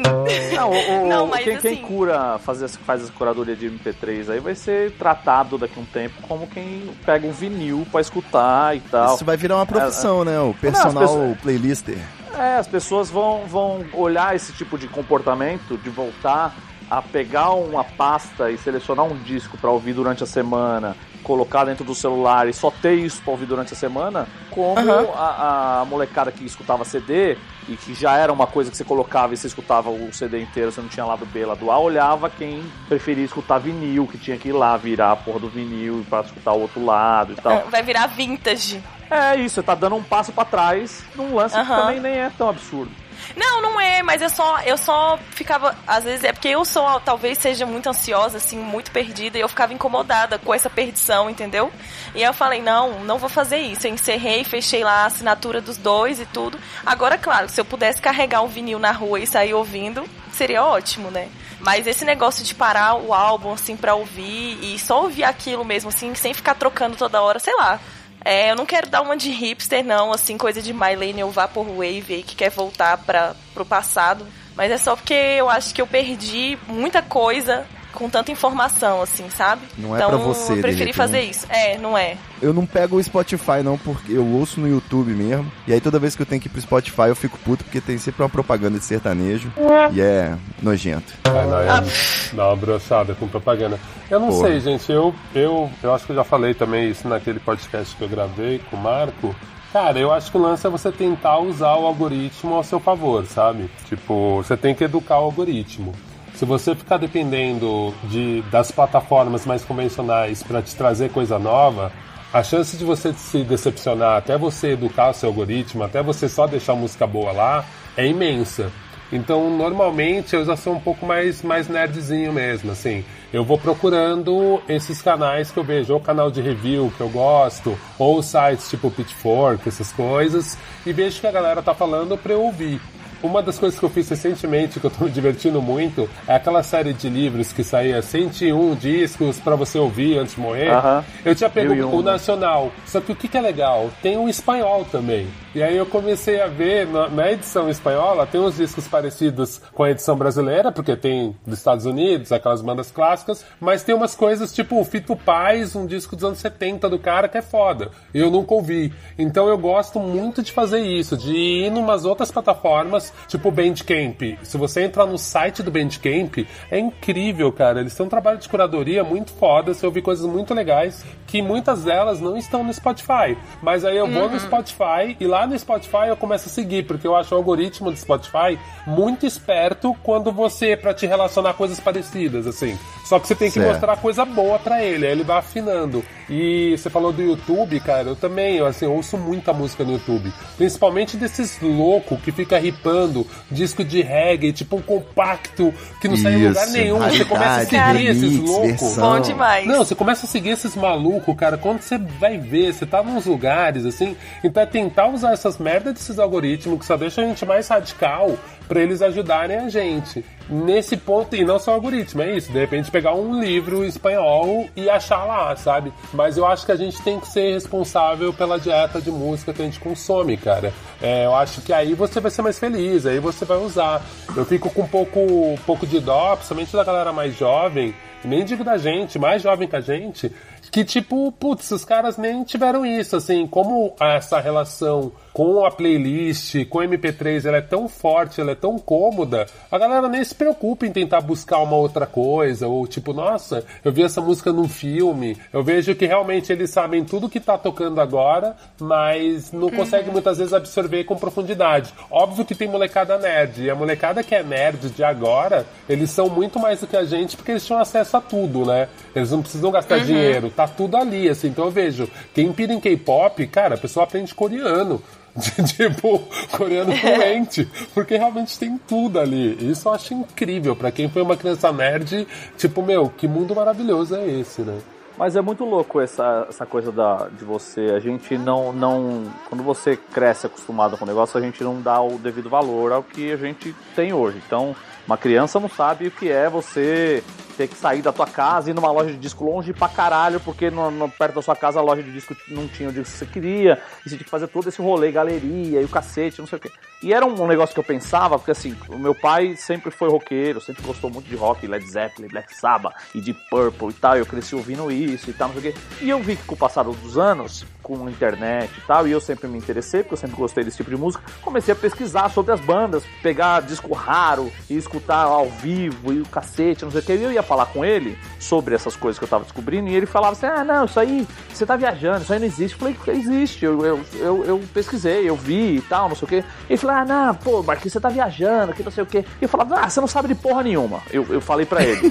Não, o- o- Não, mas quem, quem assim- cura, faz, essa- faz essa curadoria de MP3 aí vai ser tratado daqui a um tempo como quem pega um vinil pra escutar e tal. Isso vai virar uma profissão, né? O personal pessoas- playlister. É, as pessoas vão, vão olhar esse tipo de comportamento, de voltar a pegar uma pasta e selecionar um disco pra ouvir durante a semana, colocar dentro do celular e só ter isso pra ouvir durante a semana, como Aham. a, a molecada que escutava CD e que já era uma coisa que você colocava e você escutava o CD inteiro, você não tinha lado B, lado A, olhava quem preferia escutar vinil, que tinha que ir lá virar a porra do vinil pra escutar o outro lado e tal. Vai virar vintage. É isso, você tá dando um passo pra trás num lance que Aham. também nem é tão absurdo. Não, não é, mas eu só, eu só ficava, às vezes é porque eu sou, talvez seja muito ansiosa, assim, muito perdida, e eu ficava incomodada com essa perdição, entendeu? E aí eu falei, não, não vou fazer isso. Eu encerrei, fechei lá a assinatura dos dois e tudo. Agora, claro, se eu pudesse carregar um vinil na rua e sair ouvindo, seria ótimo, né? Mas esse negócio de parar o álbum, assim, pra ouvir e só ouvir aquilo mesmo, assim, sem ficar trocando toda hora, sei lá. É, eu não quero dar uma de hipster, não, assim, coisa de Millennial Vaporwave aí, que quer voltar para pro passado. Mas é só porque eu acho que eu perdi muita coisa com tanta informação, assim, sabe? Não é então, pra você, eu preferi repente. fazer isso. É, não é. Eu não pego o Spotify não, porque eu ouço no YouTube mesmo. E aí toda vez que eu tenho que ir pro Spotify eu fico puto porque tem sempre uma propaganda de sertanejo. E é nojento. Não, é, dá uma brochada com propaganda. Eu não Porra. sei, gente. Eu, eu, eu acho que eu já falei também isso naquele podcast que eu gravei com o Marco. Cara, eu acho que o lance é você tentar usar o algoritmo ao seu favor, sabe? Tipo, você tem que educar o algoritmo. Se você ficar dependendo de, das plataformas mais convencionais para te trazer coisa nova, a chance de você se decepcionar, até você educar o seu algoritmo, até você só deixar música boa lá, é imensa. Então, normalmente, eu já sou um pouco mais, mais nerdzinho mesmo, assim. Eu vou procurando esses canais que eu vejo, ou canal de review que eu gosto, ou sites tipo Pitchfork, essas coisas, e vejo o que a galera tá falando pra eu ouvir. Uma das coisas que eu fiz recentemente, que eu tô me divertindo muito, é aquela série de livros que saía 101 discos pra você ouvir antes de morrer. Aham. Eu tinha pego um, o né? nacional. Só que o que, que é legal? Tem o espanhol também. E aí eu comecei a ver na, na edição espanhola, tem uns discos parecidos com a edição brasileira, porque tem dos Estados Unidos, aquelas bandas clássicas, mas tem umas coisas tipo o Fito Paz, um disco dos anos 70 do cara que é foda. E eu nunca ouvi. Então eu gosto muito de fazer isso, de ir numas outras plataformas, tipo o Bandcamp. Se você entrar no site do Bandcamp, é incrível, cara. Eles têm um trabalho de curadoria muito foda, você ouve coisas muito legais, que muitas delas não estão no Spotify. Mas aí eu vou no Spotify e lá no Spotify eu começo a seguir, porque eu acho o algoritmo do Spotify muito esperto quando você, pra te relacionar coisas parecidas, assim. Só que você tem que Certo. mostrar coisa boa pra ele, aí ele vai afinando. E você falou do YouTube, cara, eu também, eu, assim, eu ouço muita música no YouTube. Principalmente desses loucos que fica ripando disco de reggae, tipo um compacto que não sai em lugar Isso, nenhum. Você começa a seguir esses loucos. Bom demais. Não, você começa a seguir esses malucos louco, cara. Quando você vai ver, você tá nos lugares, assim. Então é tentar usar essas merdas desses algoritmos que só deixam a gente mais radical para eles ajudarem a gente. Nesse ponto, e não só algoritmo, é isso. De repente pegar um livro espanhol e achar lá, sabe? Mas eu acho que a gente tem que ser responsável pela dieta de música que a gente consome, cara. É, eu acho que aí você vai ser mais feliz, aí você vai usar. Eu fico com um pouco, pouco de dó, principalmente da galera mais jovem, nem digo da gente, mais jovem que a gente, que tipo, putz, os caras nem tiveram isso, assim, como essa relação com a playlist, com o MP3, ela é tão forte, ela é tão cômoda, a galera nem se preocupa em tentar buscar uma outra coisa, ou tipo, nossa, eu vi essa música num filme, eu vejo que realmente eles sabem tudo que tá tocando agora, mas não conseguem muitas vezes absorver com profundidade. Óbvio que tem molecada nerd, e a molecada que é nerd de agora, eles são muito mais do que a gente porque eles tinham acesso a tudo, né? Eles não precisam gastar dinheiro, tá tudo ali, assim. Então eu vejo, quem pira em K-pop, cara, a pessoa aprende coreano. tipo, coreano fluente, porque realmente tem tudo ali. Isso eu acho incrível. para quem foi uma criança nerd, tipo, meu, que mundo maravilhoso é esse, né? Mas é muito louco essa, essa coisa da, de você. A gente não, não. Quando você cresce acostumado com o negócio, a gente não dá o devido valor ao que a gente tem hoje. Então, uma criança não sabe o que é você ter que sair da tua casa e ir numa loja de disco longe pra caralho, porque no, no, perto da sua casa a loja de disco não tinha o disco que você queria, e você tinha que fazer todo esse rolê, galeria e o cacete, não sei o quê. E era um, negócio que eu pensava, porque assim, o meu pai sempre foi roqueiro, sempre gostou muito de rock, Led Zeppelin, Black Sabbath e de Purple e tal, eu cresci ouvindo isso e tal, não sei o quê. E eu vi que com o passar dos anos, com a internet e tal, e eu sempre me interessei, porque eu sempre gostei desse tipo de música, comecei a pesquisar sobre as bandas, pegar disco raro e escutar ao vivo e o cacete, não sei o que. E eu ia falar com ele sobre essas coisas que eu tava descobrindo, e ele falava assim: ah, não, isso aí, você tá viajando, isso aí não existe. Eu falei: existe, eu, eu, eu, eu pesquisei, eu vi e tal, não sei o que. E ele falou: ah, não, pô, Marquinhos, você tá viajando, que não sei o que. E eu falava: ah, você não sabe de porra nenhuma. Eu, eu falei pra ele.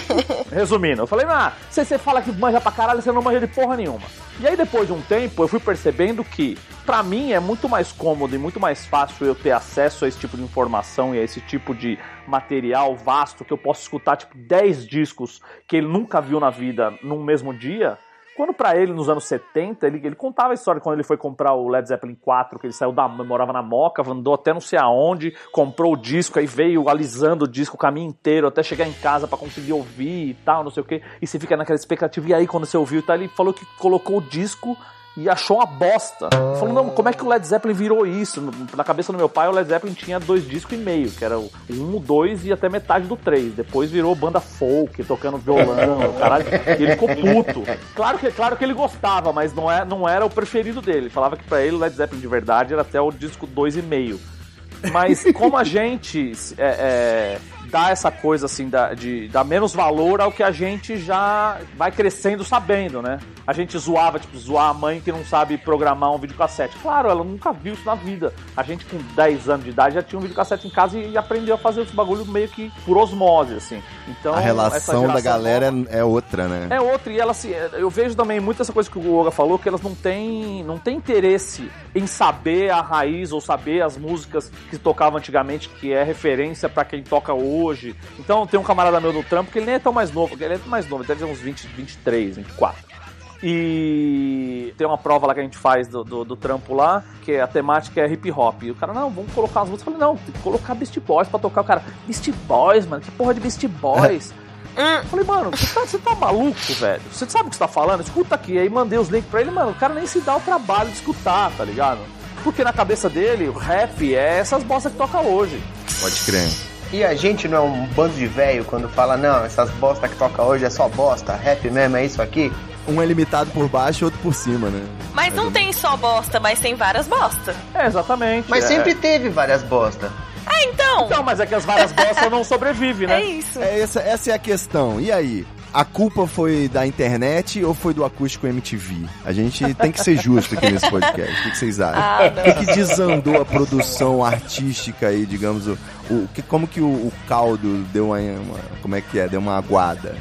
Resumindo, eu falei: ah, você, você fala que manja pra caralho, você não manja de porra nenhuma. E aí depois de um tempo eu fui percebendo que para mim é muito mais cômodo e muito mais fácil eu ter acesso a esse tipo de informação e a esse tipo de material vasto que eu posso escutar tipo 10 discos que ele nunca viu na vida num mesmo dia quando para ele, nos anos 70, ele, ele contava a história quando ele foi comprar o Led Zeppelin 4, que ele saiu da. morava na Moca, andou até não sei aonde, comprou o disco, aí veio alisando o disco o caminho inteiro até chegar em casa para conseguir ouvir e tal, não sei o que. E você fica naquela expectativa. E aí, quando você ouviu, tá, ele falou que colocou o disco e achou uma bosta. Falou, não, como é que o Led Zeppelin virou isso? Na cabeça do meu pai, o Led Zeppelin tinha dois discos e meio, que era o 1, o 2 e até metade do 3. Depois virou banda folk, tocando violão, caralho. E ele ficou puto. Claro que, claro que ele gostava, mas não, é, não era o preferido dele. Ele falava que para ele o Led Zeppelin de verdade era até o disco 2 e meio. Mas como a gente é, é, dá essa coisa assim da, de dar menos valor ao que a gente já vai crescendo sabendo, né? A gente zoava, tipo, zoar a mãe que não sabe programar um videocassete. Claro, ela nunca viu isso na vida. A gente com 10 anos de idade já tinha um videocassete em casa e, e aprendeu a fazer esse bagulho meio que por osmose, assim. Então, a relação da galera nova, é outra, né? É outra, e ela assim, eu vejo também muito essa coisa que o Olga falou, que elas não têm, não têm interesse em saber a raiz ou saber as músicas que tocavam antigamente, que é referência para quem toca hoje. Então tem um camarada meu no trampo que ele nem é tão mais novo, ele é mais novo, deve ter uns 20, 23, 24. E tem uma prova lá que a gente faz do, do, do, trampo lá, que a temática é hip hop. E o cara, não, vamos colocar as músicas. Eu falei, não, tem que colocar Beast Boys pra tocar. O cara, Beast Boys, mano, que porra de Beast Boys? Eu falei, mano, você tá, você tá maluco, velho? Você sabe o que você tá falando? Escuta aqui. Aí mandei os links pra ele, mano, o cara nem se dá o trabalho de escutar, tá ligado? Porque na cabeça dele, o rap é essas bostas que toca hoje. Pode crer. E a gente não é um bando de velho quando fala, não, essas bosta que toca hoje é só bosta, rap mesmo é isso aqui? Um é limitado por baixo e outro por cima, né? Mas não tem só bosta, mas tem várias bosta. É, exatamente. Mas é. sempre teve várias bosta. Ah, então! Então, mas é que as várias bostas não sobrevivem, né? É isso. É, essa, essa é a questão. E aí? A culpa foi da internet ou foi do acústico MTV? A gente tem que ser justo aqui nesse podcast. O que, vocês acham? Ah, o que, que desandou a produção artística aí, digamos, o, o que, como que o, o caldo deu uma, uma, Como é que é? Deu uma aguada?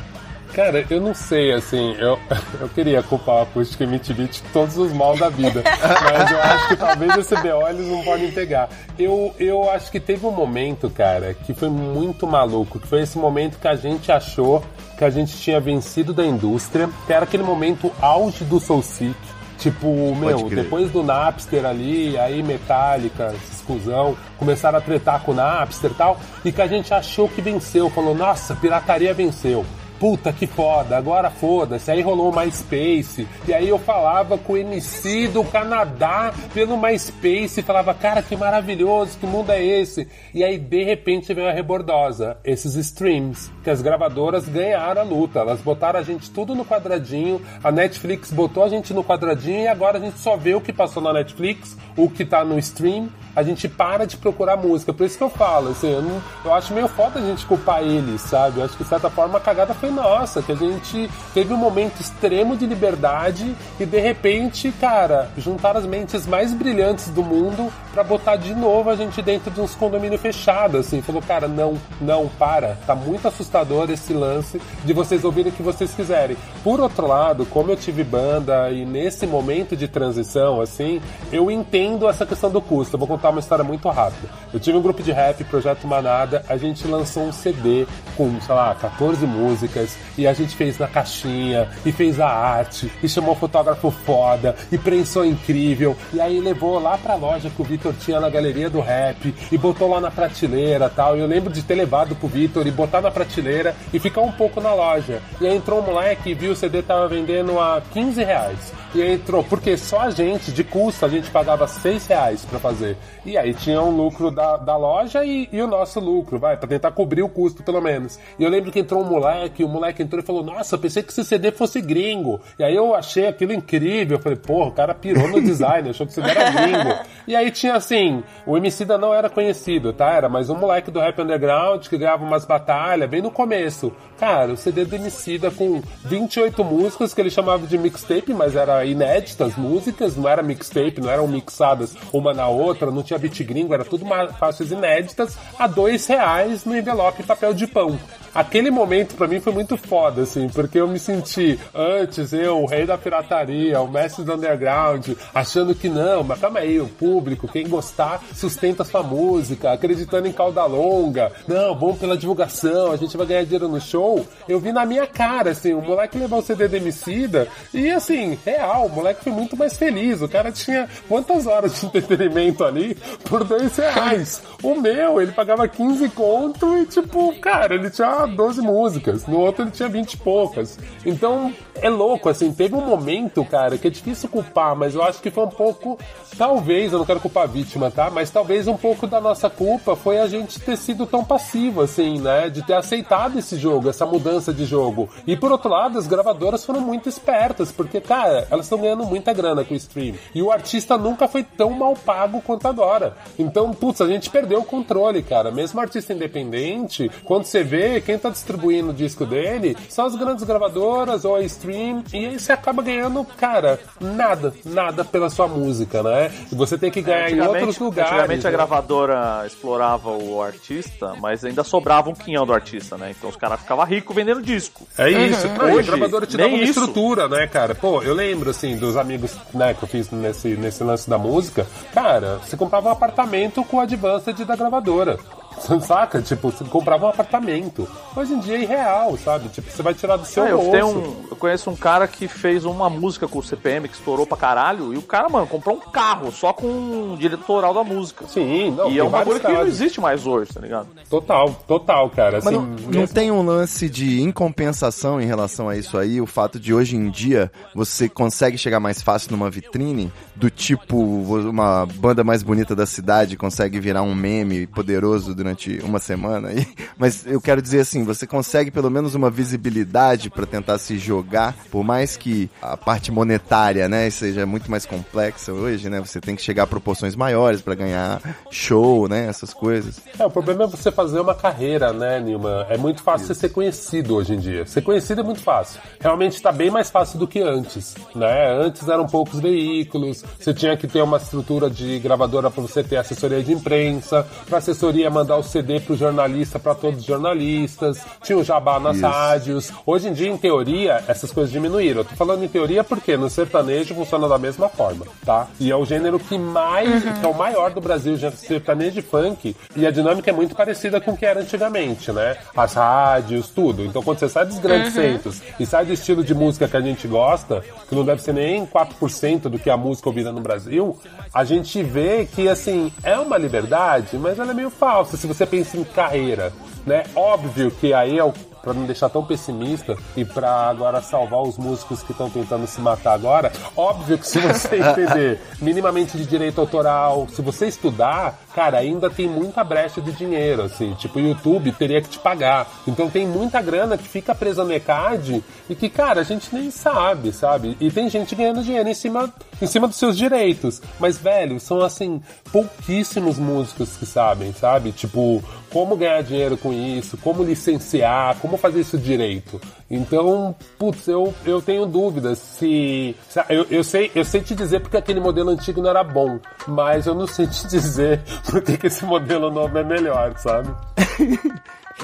Cara, eu não sei, assim, eu, eu queria culpar a Acústica MTV de todos os mal da vida, mas eu acho que talvez esse BO eles não podem pegar. Eu, eu acho que teve um momento, cara, que foi muito maluco, que foi esse momento que a gente achou que a gente tinha vencido da indústria, que era aquele momento auge do Soul Seek, Tipo, meu, depois do Napster ali, aí Metallica, exclusão, começaram a tretar com o Napster e tal, e que a gente achou que venceu, falou, nossa, pirataria venceu. Puta que foda, agora foda-se. Aí rolou o MySpace. E aí eu falava com o MC do Canadá pelo MySpace falava, cara, que maravilhoso, que mundo é esse? E aí de repente veio a rebordosa, esses streams, que as gravadoras ganharam a luta. Elas botaram a gente tudo no quadradinho, a Netflix botou a gente no quadradinho e agora a gente só vê o que passou na Netflix, o que tá no stream. A gente para de procurar música. Por isso que eu falo, assim, eu, não- eu acho meio foda a gente culpar eles, sabe? Eu acho que de certa forma a cagada foi nossa, que a gente teve um momento extremo de liberdade e de repente, cara, juntaram as mentes mais brilhantes do mundo pra botar de novo a gente dentro de uns condomínios fechados, assim. Falou, cara, não, não, para. Tá muito assustador esse lance de vocês ouvirem o que vocês quiserem. Por outro lado, como eu tive banda e nesse momento de transição, assim, eu entendo essa questão do custo. Eu vou contar uma história muito rápida. Eu tive um grupo de rap, Projeto Manada, a gente lançou um CD com, sei lá, 14 músicas e a gente fez na caixinha e fez a arte e chamou fotógrafo foda e prensou incrível e aí levou lá pra loja que o Vitor tinha na galeria do rap e botou lá na prateleira tal. E eu lembro de ter levado pro Vitor e botar na prateleira e ficar um pouco na loja. E aí entrou um moleque e viu o CD tava vendendo a 15 reais. E aí entrou, porque só a gente, de custo, a gente pagava 6 reais pra fazer. E aí tinha um lucro da, da loja e, e o nosso lucro, vai, pra tentar cobrir o custo pelo menos. E eu lembro que entrou um moleque, o moleque entrou e falou: Nossa, pensei que esse CD fosse gringo. E aí eu achei aquilo incrível. Eu falei: Porra, o cara pirou no design, achou que o CD era gringo. E aí tinha assim: o Emicida não era conhecido, tá? Era mais um moleque do rap underground que ganhava umas batalhas bem no começo. Cara, o CD do Emicida com 28 músicas que ele chamava de mixtape, mas era inéditas músicas, não era mixtape, não eram mixadas uma na outra, não tinha beat gringo, era tudo faixas inéditas, a dois reais no envelope papel de pão. Aquele momento pra mim foi muito foda, assim, porque eu me senti antes, eu, o rei da pirataria, o mestre do underground, achando que não, mas calma aí, o público, quem gostar, sustenta sua música, acreditando em cauda longa, não, bom pela divulgação, a gente vai ganhar dinheiro no show. Eu vi na minha cara, assim, o moleque levou o CD do Emicida e, assim, real, o moleque foi muito mais feliz. O cara tinha quantas horas de entretenimento ali por dois reais? O meu, ele pagava 15 conto e, tipo, cara, ele tinha 12 músicas. No outro ele tinha 20 e poucas. Então, é louco, assim, teve um momento, cara, que é difícil culpar, mas eu acho que foi um pouco, talvez, eu não quero culpar a vítima, tá? Mas talvez um pouco da nossa culpa foi a gente ter sido tão passivo, assim, né? De ter aceitado esse jogo, essa mudança de jogo. E por outro lado, as gravadoras foram muito espertas, porque, cara, elas estão ganhando muita grana com o stream. E o artista nunca foi tão mal pago quanto agora. Então, putz, a gente perdeu o controle, cara. Mesmo artista independente, quando você vê quem tá distribuindo o disco dele, são as grandes gravadoras ou a stream, e aí você acaba ganhando, cara, nada, nada pela sua música, né? E você tem que ganhar em outros lugares. Antigamente a né? gravadora explorava o artista, mas ainda sobrava um quinhão do artista, né? Então os caras ficavam ricos vendendo disco. É isso. Não, e a Hoje, gravadora te dava uma isso. estrutura, né, cara? Pô, eu lembro, assim, dos amigos né, que eu fiz nesse, nesse lance da música. Cara, você comprava um apartamento com o Advanced da gravadora. Saca? Tipo, você comprava um apartamento. Hoje em dia é irreal, sabe? Tipo, você vai tirar do seu Ah, eu, tenho um, eu conheço um cara que fez uma música com o CPM que estourou pra caralho, e o cara, mano, comprou um carro só com o diretor da música. Sim, não, e é um bagulho vários que não existe mais hoje, tá ligado? Total, total, cara. Mas Assim, não, não mesmo- tem um lance de incompensação em relação a isso aí? O fato de hoje em dia você consegue chegar mais fácil numa vitrine? Do tipo, uma banda mais bonita da cidade consegue virar um meme poderoso durante uma semana? E- Mas eu quero dizer assim, você consegue pelo menos uma visibilidade pra tentar se jogar, por mais que a parte monetária, né, seja muito mais complexa hoje, né? Você tem que chegar a proporções maiores pra ganhar show, né? Essas coisas. É, o problema é você fazer uma carreira, né, Nilma? É muito fácil você ser conhecido hoje em dia. Ser conhecido é muito fácil. Realmente está bem mais fácil do que antes, né? Antes eram poucos veículos, você tinha que ter uma estrutura de gravadora para você ter assessoria de imprensa, para assessoria mandar mandar o CD pro jornalista, para todos os jornalistas, tinha o jabá nas Isso. rádios. Hoje em dia, em teoria, essas coisas diminuíram. Eu tô falando em teoria porque no sertanejo funciona da mesma forma, tá? E é o gênero que mais, que é o maior do Brasil, já sertanejo e funk, e a dinâmica é muito parecida com o que era antigamente, né? As rádios, tudo. Então quando você sai dos grandes centros e sai do estilo de música que a gente gosta, que não deve ser nem 4% do que a música ouvida no Brasil, a gente vê que, assim, é uma liberdade, mas ela é meio falsa se você pensa em carreira, né? Óbvio que aí é o Pra não deixar tão pessimista e pra agora salvar os músicos que estão tentando se matar agora, óbvio que se você entender minimamente de direito autoral, se você estudar, cara, ainda tem muita brecha de dinheiro, assim, tipo, o YouTube teria que te pagar. Então tem muita grana que fica presa no ECAD e que, cara, a gente nem sabe, sabe? E tem gente ganhando dinheiro em cima, em cima dos seus direitos. Mas, velho, são, assim, pouquíssimos músicos que sabem, sabe? Tipo, como ganhar dinheiro com isso, como licenciar, como fazer isso direito. Então, putz, eu, eu tenho dúvidas se. se- eu, eu, sei, eu sei te dizer porque aquele modelo antigo não era bom, mas eu não sei te dizer porque que esse modelo novo é melhor, sabe?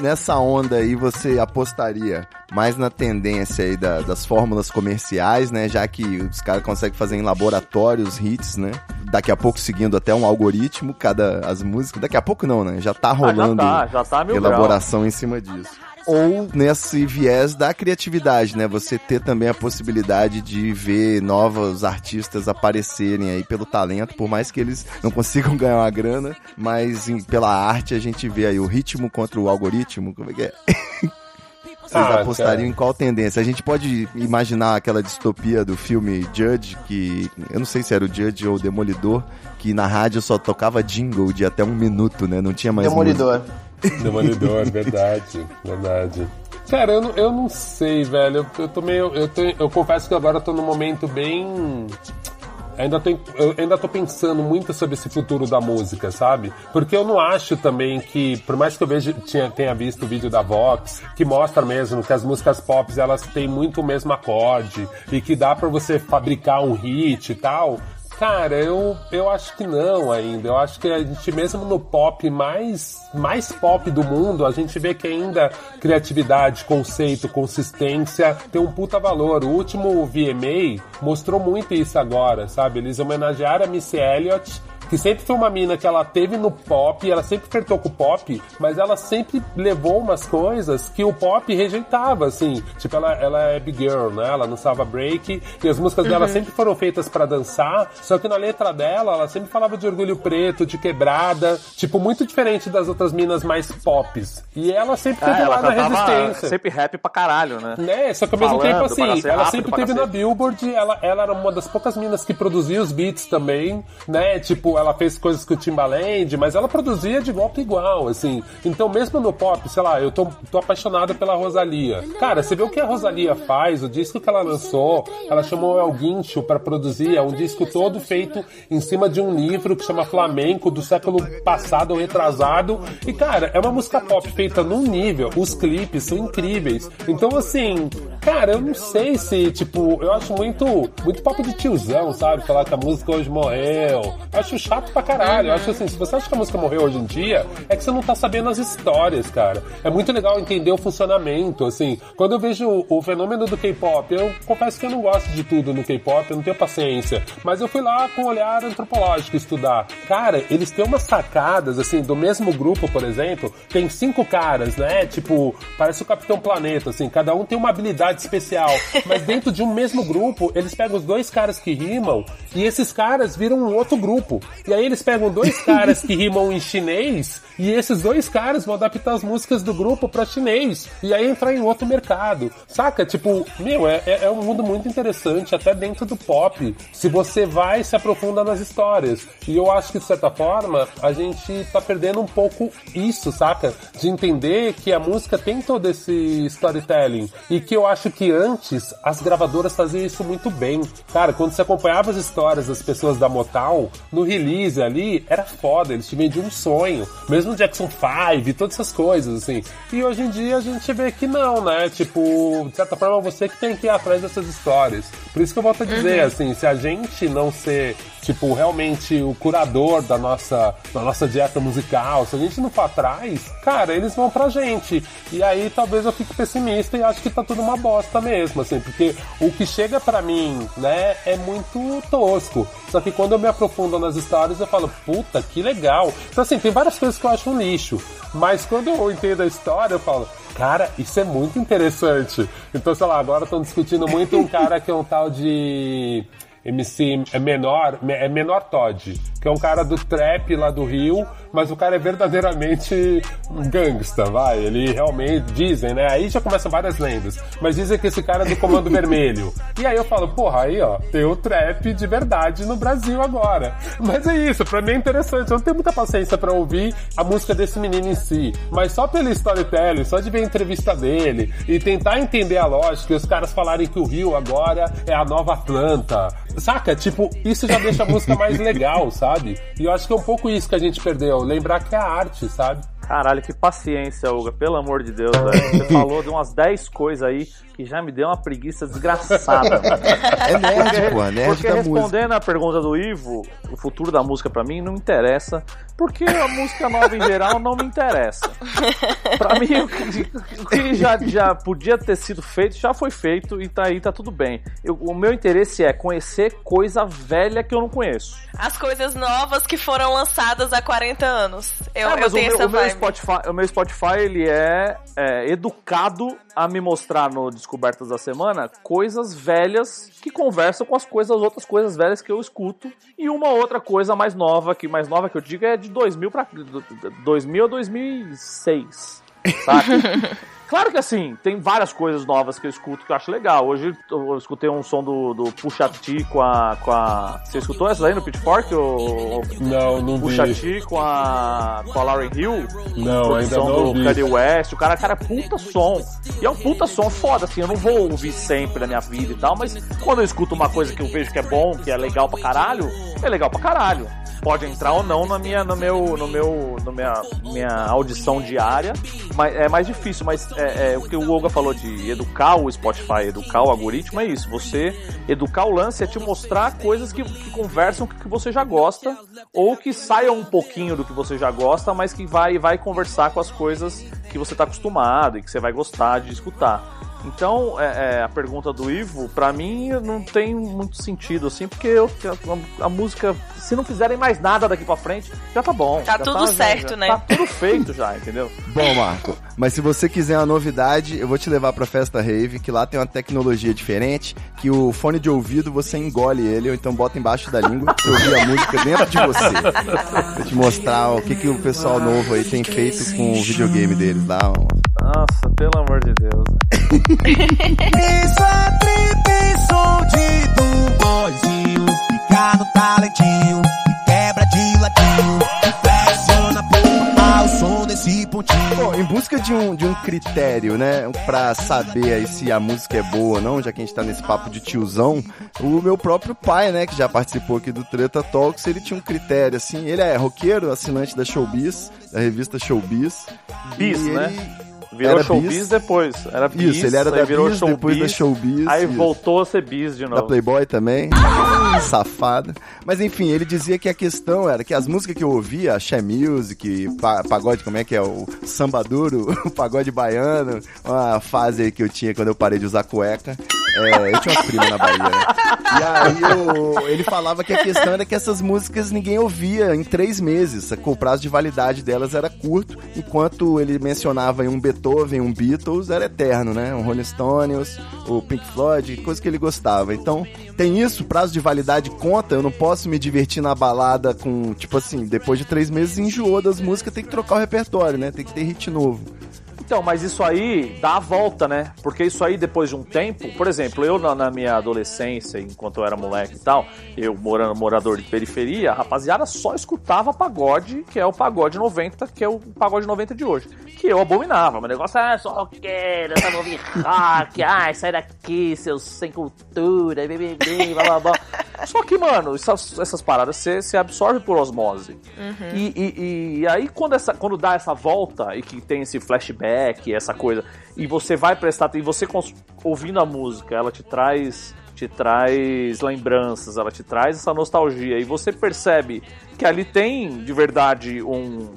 Nessa onda aí, você apostaria mais na tendência aí da- das fórmulas comerciais, né? Já que os caras conseguem fazer em laboratórios hits, né? Daqui a pouco seguindo até um algoritmo, cada as músicas. Daqui a pouco não, né? Já tá rolando tá, já tá mil grau. elaboração em cima disso. Ou nesse viés da criatividade, né? Você ter também a possibilidade de ver novos artistas aparecerem aí pelo talento, por mais que eles não consigam ganhar uma grana, mas em- pela arte a gente vê aí o ritmo contra o algoritmo, como é que é? Vocês Ah, apostariam cara. em qual tendência? A gente pode imaginar aquela distopia do filme Judge, que eu não sei se era o Judge ou o Demolidor, que na rádio só tocava jingle de até um minuto, né? Não tinha mais música. Demolidor. Verdade, verdade. Cara, eu eu não sei, velho. Eu, eu tô meio. Eu, eu confesso que agora eu tô num momento bem. Ainda tô, eu ainda tô pensando muito sobre esse futuro da música, sabe? Porque eu não acho também que, por mais que eu veja, tinha, tenha visto o vídeo da Vox, que mostra mesmo que as músicas pop elas têm muito o mesmo acorde e que dá pra você fabricar um hit e tal. Cara, eu, eu acho que não ainda. Eu acho que a gente, mesmo no pop mais, mais pop do mundo, a gente vê que ainda criatividade, conceito, consistência tem um puta valor. O último VMA mostrou muito isso agora, sabe? Eles homenagearam a Missy Elliott que sempre foi uma mina que ela teve no pop, ela sempre flertou com o pop, mas ela sempre levou umas coisas que o pop rejeitava, assim. Tipo, ela, ela é big girl, né? Ela dançava break, e as músicas dela sempre foram feitas pra dançar, só que na letra dela, ela sempre falava de orgulho preto, de quebrada, tipo, muito diferente das outras minas mais pops. E ela sempre É, teve ela lá na resistência. sempre rap pra caralho, né? Né? Só que ao mesmo Falando, tempo, assim, ela sempre teve na. Billboard, ela, ela era uma das poucas minas que produzia os beats também, né? Tipo, ela fez coisas com o Timbaland, mas ela produzia de igual pra igual, assim. Então, mesmo no pop, sei lá, eu tô, tô apaixonado pela Rosalia. Cara, você vê o que a Rosalia faz, o disco que ela lançou, ela chamou El Guincho pra produzir, é um disco todo feito em cima de um livro que chama Flamenco, do século passado ou retrasado. E, cara, é uma música pop feita num nível, os clipes são incríveis. Então, assim, cara, eu não sei se, tipo, eu acho muito, muito papo de tiozão, sabe? Falar que a música hoje morreu. Eu acho chato pra caralho. Eu acho assim, se você acha que a música morreu hoje em dia, é que você não tá sabendo as histórias, cara. É muito legal entender o funcionamento, assim. Quando eu vejo o, fenômeno do K-pop, eu confesso que eu não gosto de tudo no K-pop, eu não tenho paciência. Mas eu fui lá com um olhar antropológico estudar. Cara, eles têm umas sacadas, assim, do mesmo grupo, por exemplo, tem cinco caras, né? Tipo, parece o Capitão Planeta, assim, cada um tem uma habilidade especial. Mas dentro de um mesmo grupo, eles pegam os dois caras que rimam e esses caras viram um outro grupo. E aí eles pegam dois caras que rimam em chinês e esses dois caras vão adaptar as músicas do grupo pra chinês. E aí entrar em outro mercado. Saca? Tipo, meu, é, é é um mundo muito interessante, até dentro do pop. Se você vai se aprofunda nas histórias. E eu acho que, de certa forma, a gente tá perdendo um pouco isso, saca? De entender que a música tem todo esse storytelling. E que eu acho que antes as gravadoras faziam isso muito bem. Cara, quando você acompanhava as histórias das pessoas da Motown, no release ali, era foda, eles te vendiam um sonho. Mesmo mesmo Jackson 5, todas essas coisas, assim. E hoje em dia a gente vê que não, né? Tipo, de certa forma você que tem que ir atrás dessas histórias. Por isso que eu volto a dizer, Uhum. assim, se a gente não ser, tipo, realmente o curador da nossa, da nossa dieta musical, se a gente não for atrás, cara, eles vão pra gente. E aí talvez eu fique pessimista e acho que tá tudo uma bosta mesmo, assim, porque o que chega pra mim, né, é muito tosco. Só que quando eu me aprofundo nas histórias, eu falo, puta, que legal. Então, assim, tem várias coisas que eu acho um lixo. Mas quando eu entendo a história, eu falo, cara, isso é muito interessante. Então, sei lá, agora estão discutindo muito um cara que é um tal de. MC é menor, é menor Todd, que é um cara do trap lá do Rio, mas o cara é verdadeiramente um gangsta, vai. Ele realmente dizem, né? Aí já começam várias lendas, mas dizem que esse cara é do Comando Vermelho. E aí eu falo, porra, aí ó, tem o trap de verdade no Brasil agora. Mas é isso, pra mim é interessante. Eu não tenho muita paciência pra ouvir a música desse menino em si, mas só pelo storytelling, só de ver a entrevista dele e tentar entender a lógica e os caras falarem que o Rio agora é a nova Atlanta. Saca? Tipo, isso já deixa a música mais legal, sabe? E eu acho que é um pouco isso que a gente perdeu. Lembrar que é arte, sabe? Caralho, que paciência, Uga. Pelo amor de Deus, velho. Você falou de umas 10 coisas aí que já me deu uma preguiça desgraçada. É nerd, pô, nerd Porque da música. respondendo a pergunta do Ivo, o futuro da música pra mim não interessa, porque a música nova em geral não me interessa. Pra mim, o que, o que já, já podia ter sido feito, já foi feito e tá aí, tá tudo bem. Eu- o meu interesse é conhecer coisa velha que eu não conheço. As coisas novas que foram lançadas há 40 anos. Eu, É, eu mas o tenho meu, essa o meu. Spotify, o meu Spotify ele é, é, educado a me mostrar no Descobertas da Semana coisas velhas que conversam com as coisas, outras coisas velhas que eu escuto e uma outra coisa mais nova que mais nova que eu digo é de 2000 para 2000 a 2006, saca? Claro que assim, tem várias coisas novas que eu escuto que eu acho legal. Hoje eu escutei um som do, do Pusha T com a, com a. Você escutou essa aí no Pitchfork? O, Não, não Pusha vi. T com a, com a Lauren Hill? Não, ainda não do. Kanye West, o cara, cara, é puta som. E é um puta som foda, assim, eu não vou ouvir sempre na minha vida e tal, mas quando eu escuto uma coisa que eu vejo que é bom, que é legal pra caralho, é legal pra caralho. Pode entrar ou não na minha, no meu, no meu, no minha, minha audição diária, mas é mais difícil. Mas é, é, o que o Olga falou de educar o Spotify, educar o algoritmo é isso. Você educar o lance é te mostrar coisas que, que conversam com o que você já gosta ou que saiam um pouquinho do que você já gosta, mas que vai vai conversar com as coisas que você está acostumado e que você vai gostar de escutar. Então, é, é, a pergunta do Ivo, pra mim, não tem muito sentido, assim, porque eu- a, a música, se não fizerem mais nada daqui pra frente, já tá bom. Tá já tudo já- certo, já né? Tá tudo feito já, entendeu? Bom, Marco, mas se você quiser uma novidade, eu vou te levar pra Festa Rave, que lá tem uma tecnologia diferente, que o fone de ouvido você engole ele, ou então bota embaixo da língua pra ouvir a música dentro de você. Vou te mostrar o que, que o pessoal novo aí tem feito com o videogame deles lá. Nossa, pelo amor de Deus. Isso é trip, som de do boizinho. Fica no talentinho, e quebra de ladinho. Flexiona a porra ao som desse pontinho. Bom, em busca de um, de um critério, né, pra saber aí se a música é boa ou não, já que a gente tá nesse papo de tiozão, o meu próprio pai, né, que já participou aqui do Treta Talks, ele tinha um critério, assim, ele é roqueiro, assinante da Showbiz, da revista Showbiz. Bis, e né? ele- Virou Era showbiz bis. depois. Era bis, Isso, ele era da virou Bis, depois da Showbiz. Aí isso. voltou a ser bis de Da novo. Playboy também. Safada. Mas enfim, ele dizia que a questão era que as músicas que eu ouvia, Axé Music, pa pagode, como é que é? O samba duro, o pagode baiano, uma fase que eu tinha quando eu parei de usar cueca. É, eu tinha umas primas na Bahia, né? E aí eu- ele falava que a questão era que essas músicas ninguém ouvia em três meses. O prazo de validade delas era curto, enquanto ele mencionava em um Beethoven, um Beatles, era eterno, né? Um Rolling Stones, o Pink Floyd, coisa que ele gostava. Então, tem isso, prazo de validade conta, eu não posso me divertir na balada com, tipo assim, depois de três meses enjoou das músicas, tem que trocar o repertório, né? Tem que ter hit novo. Então, mas isso aí dá a volta, né? Porque isso aí, depois de um tempo, por exemplo, eu na, na minha adolescência, enquanto eu era moleque e tal, eu morando morador de periferia, a rapaziada só escutava pagode, que é o pagode 90, que é o pagode 90 de hoje. Que eu abominava. Meu negócio é só roqueiro, eu ouvindo rock, ai, sai daqui, seus sem cultura, BBB, blá blá blá. Só que, mano, essas, essas paradas você, você absorve por osmose. E, e- e aí, quando, essa, quando dá essa volta e que tem esse flashback, essa coisa, e você vai prestar e você ouvindo a música, ela te traz. Te traz lembranças, ela te traz essa nostalgia, e você percebe que ali tem de verdade um,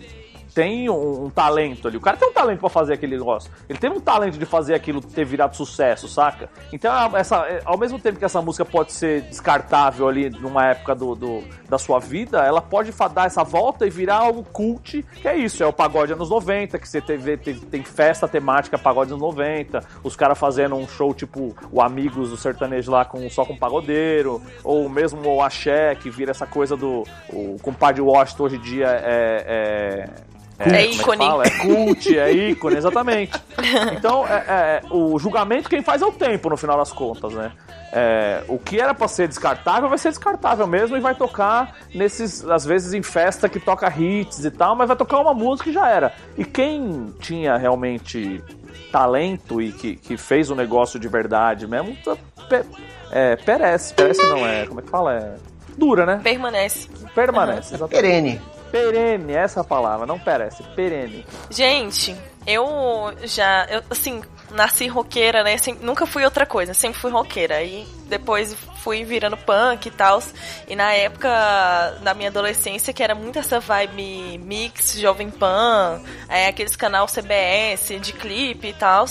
tem um, um talento ali. O cara tem um talento pra fazer aquele negócio. Ele tem um talento de fazer aquilo ter virado sucesso, saca? Então, a- essa, é, ao mesmo tempo que essa música pode ser descartável ali numa época do, do- da sua vida, ela pode dar essa volta e virar algo cult, que é isso, é o pagode anos 90, que você teve, teve- tem festa temática pagode anos 90, os caras fazendo um show tipo o Amigos do Sertanejo lá com, só com pagodeiro, ou mesmo o Axé, que vira essa coisa do. O compadre Washington hoje em dia é- é É como que ícone. fala? É cult, é ícone, exatamente. Então, é, é, o julgamento quem faz é o tempo, no final das contas, né? É, o que era pra ser descartável vai ser descartável mesmo e vai tocar nesses, às vezes em festa que toca hits e tal, mas vai tocar uma música e já era. E quem tinha realmente talento e que, que fez o negócio de verdade mesmo, tá- pe- é, perece. Perece não, é. Como é que fala? É. Dura, né? Permanece. Permanece, exatamente. Perene. Perene, essa é palavra, não perece, perene. Gente, eu já, eu, assim, nasci roqueira, né? Nunca fui outra coisa, sempre fui roqueira. Aí depois fui virando punk e tal. E na época da minha adolescência, que era muito essa vibe mix, Jovem Pan, é, aqueles canal CBS de clipe e tal.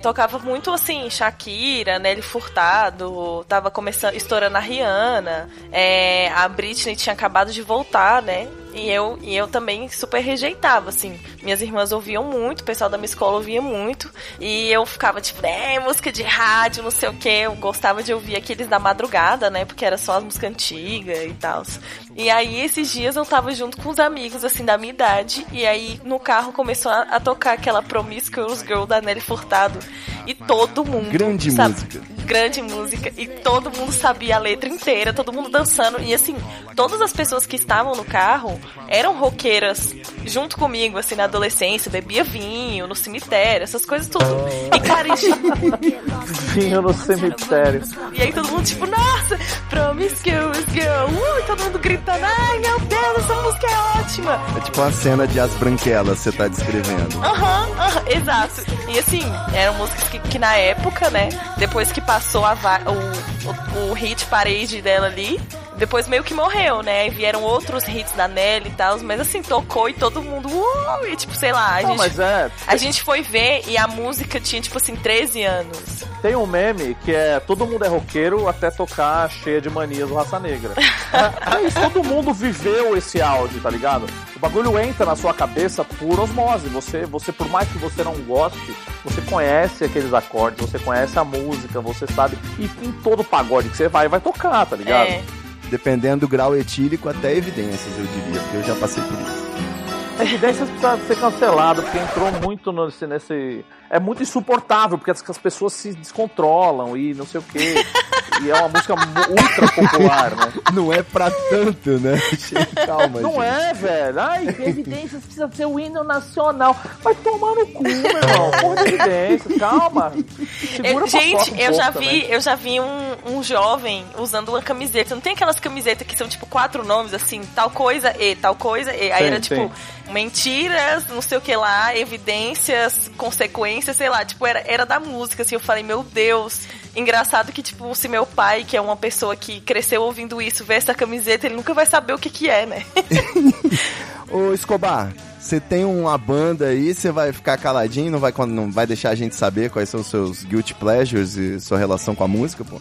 Tocava muito assim, Shakira, Nelly Furtado, tava começando, estourando a Rihanna, é, a Britney tinha acabado de voltar, né? E eu, e eu também super rejeitava, assim. Minhas irmãs ouviam muito, o pessoal da minha escola ouvia muito. E eu ficava tipo, é, música de rádio, não sei o que. Eu gostava de ouvir aqueles da madrugada, né? Porque era só as músicas antigas e tal. E aí, esses dias eu tava junto com os amigos, assim, da minha idade. E aí, no carro começou a, a tocar aquela Promiscuous Girl da Nelly Furtado. E todo mundo. Grande sabe, música. Grande música e todo mundo sabia a letra inteira, todo mundo dançando e assim, todas as pessoas que estavam no carro eram roqueiras junto comigo, assim, na adolescência, bebia vinho no cemitério, essas coisas tudo. E cara, Vinho no cemitério. e aí todo mundo tipo, nossa, Promiscuous Girl, uh, todo mundo gritando, ai meu Deus, essa música é ótima. É tipo uma cena de As Branquelas, você tá descrevendo. Aham, aham, exato. E assim, eram músicas que, que na época, né, depois que passou a o, o, o hit parade dela ali, depois meio que morreu, né? Aí vieram outros hits da Nelly e tal, mas assim, tocou e todo mundo, uh, e tipo, sei lá, a Não, gente, mas é. a gente foi ver e a música tinha, tipo assim, 13 anos. Tem um meme que é todo mundo é roqueiro até tocar cheia de manias do Raça Negra. é, isso, todo mundo viveu esse áudio, tá ligado? O bagulho entra na sua cabeça por osmose. Você, você, por mais que você não goste, você conhece aqueles acordes, você conhece a música, você sabe. E em todo pagode que você vai, vai tocar, tá ligado? É. Dependendo do grau etílico, até evidências, eu diria, porque eu já passei por isso. Evidências precisa ser cancelado, porque entrou muito nesse, nesse. É muito insuportável, porque as, as pessoas se descontrolam e não sei o quê. e é uma música ultra popular, né? Não é pra tanto, né? Calma, Não gente. é, velho. Ai, evidências precisa ser o hino nacional. Vai tomar no cu, meu irmão. Porra de evidências, calma. Segura Eu- gente, um eu já vi, também. eu já vi um, um jovem usando uma camiseta. Não tem aquelas camisetas que são tipo quatro nomes assim, tal coisa e tal coisa e aí Tem, era tipo tem. mentiras, não sei o que lá, evidências, consequências, sei lá, tipo era, era da música assim. Eu falei, meu Deus, engraçado que tipo se meu pai, que é uma pessoa que cresceu ouvindo isso, vê essa camiseta, ele nunca vai saber o que que é, né? Ô, Escobar, você tem uma banda aí, você vai ficar caladinho, não vai, não vai deixar a gente saber quais são os seus guilty pleasures e sua relação com a música, pô?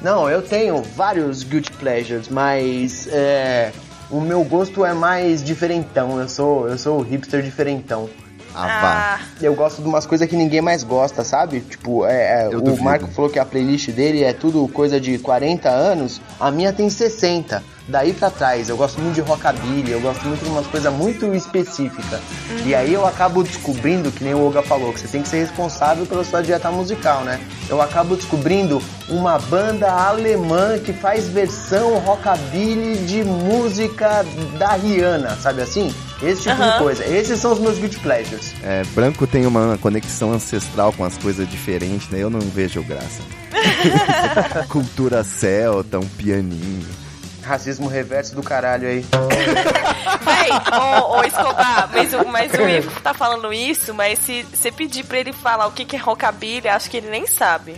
Não, eu tenho vários guilty pleasures, mas é, o meu gosto é mais diferentão. Eu sou, eu sou o hipster diferentão. Ah. Ah, Eu gosto de umas coisas que ninguém mais gosta, sabe? Tipo, é, é, o. Marco falou que a playlist dele é tudo coisa de 40 anos, a minha tem 60. Daí pra trás, eu gosto muito de rockabilly, eu gosto muito de umas coisas muito específicas. E aí eu acabo descobrindo, que nem o Olga falou, que você tem que ser responsável pela sua dieta musical, né? Eu acabo descobrindo uma banda alemã que faz versão rockabilly de música da Rihanna, sabe assim? Esse tipo de Aham. coisa. Esses são os meus guilty pleasures. É, branco tem uma conexão ancestral com as coisas diferentes, né? Eu não vejo graça. Cultura celta, um pianinho. Racismo reverso do caralho aí. Véi, ô, ô Escobar, mas, o- mas o Ivo tá falando isso, mas se você pedir pra ele falar o que, que é rockabilly, acho que ele nem sabe.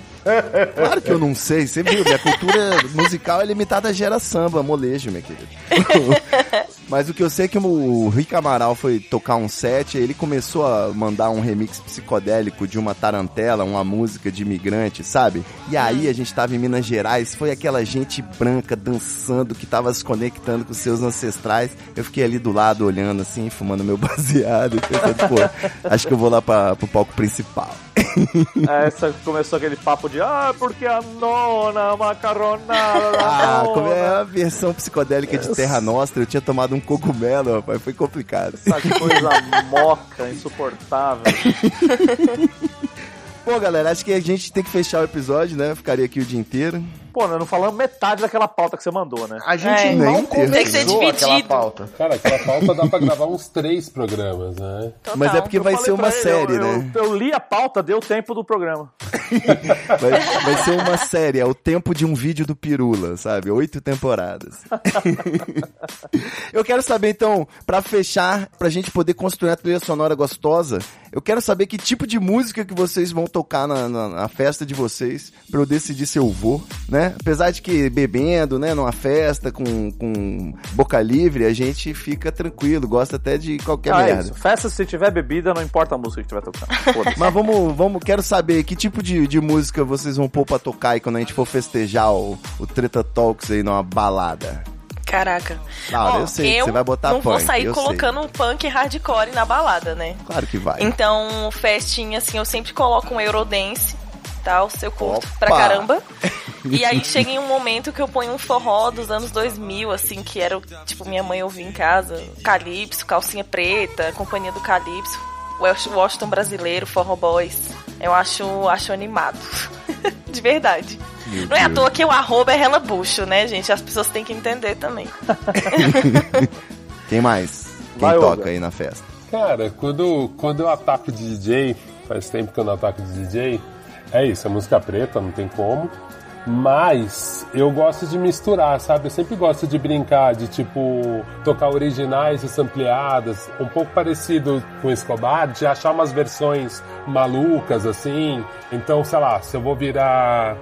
Claro que eu não sei, você viu, minha cultura musical é limitada a gera samba, molejo, minha querida. Mas o que eu sei é que o Rick Amaral foi tocar um set, ele começou a mandar um remix psicodélico de uma tarantela, uma música de imigrante, sabe? E aí a gente tava em Minas Gerais, foi aquela gente branca dançando que tava se conectando com seus ancestrais. Eu fiquei ali do lado olhando assim, fumando meu baseado, pensando, pô, acho que eu vou lá pra, pro palco principal. É, Essa começou aquele papo de ah, porque a nona macarronada da Ah, nona. como é a versão psicodélica de Terra Nostra, eu tinha tomado um cogumelo, rapaz, foi complicado. Essa coisa moca, insuportável. Pô, galera, acho que a gente tem que fechar o episódio, né? Eu ficaria aqui o dia inteiro. Pô, nós não falamos metade daquela pauta que você mandou, né? A gente É, nem. Tem que ser conversou aquela dividido. pauta. Cara, aquela pauta dá pra gravar uns três programas, né? Total. Mas é porque vai Eu ser falei uma ele, série, eu, né? Eu, eu li a pauta, deu tempo do programa. Vai, vai ser uma série, é o tempo de um vídeo do Pirula, sabe? Oito temporadas. eu quero saber, então, pra fechar, pra gente poder construir uma trilha sonora gostosa, eu quero saber que tipo de música que vocês vão tocar na, na- na festa de vocês, pra eu decidir se eu vou, né? Apesar de que bebendo, né, numa festa com, com boca livre, a gente fica tranquilo, gosta até de qualquer Ah, é merda. isso. Festa, se tiver bebida, não importa a música que tiver tocando. Mas vamos, vamos, quero saber que tipo de, de música vocês vão pôr pra tocar aí quando a gente for festejar o, o Treta Talks aí numa balada. Caraca. Ó, eu sei que você vai botar não vou punk, sair eu colocando um punk hardcore na balada, né? Claro que vai. Então, festinha, assim, eu sempre coloco um Eurodance, tal, se eu curto Opa! pra caramba. E aí chega em um momento que eu ponho um forró dos anos 2000, assim, que era, tipo, minha mãe ouvia em casa. Calypso, calcinha preta, companhia do Calypso. West- Washington brasileiro, forró boys. Eu acho, acho animado. De verdade. Meu Não é à toa que o arroba é relabucho, né, gente? As pessoas têm que entender também. Quem mais? Quem Vai, toca Olga. aí na festa? Cara, quando, quando eu ataco de DJ, faz tempo que eu não ataco de DJ, é isso, é música preta, não tem como. Mas eu gosto de misturar, sabe? Eu sempre gosto de brincar, de tipo, tocar originais e sampleadas, um pouco parecido com Escobar, de achar umas versões malucas assim. Então, sei lá, se eu vou virar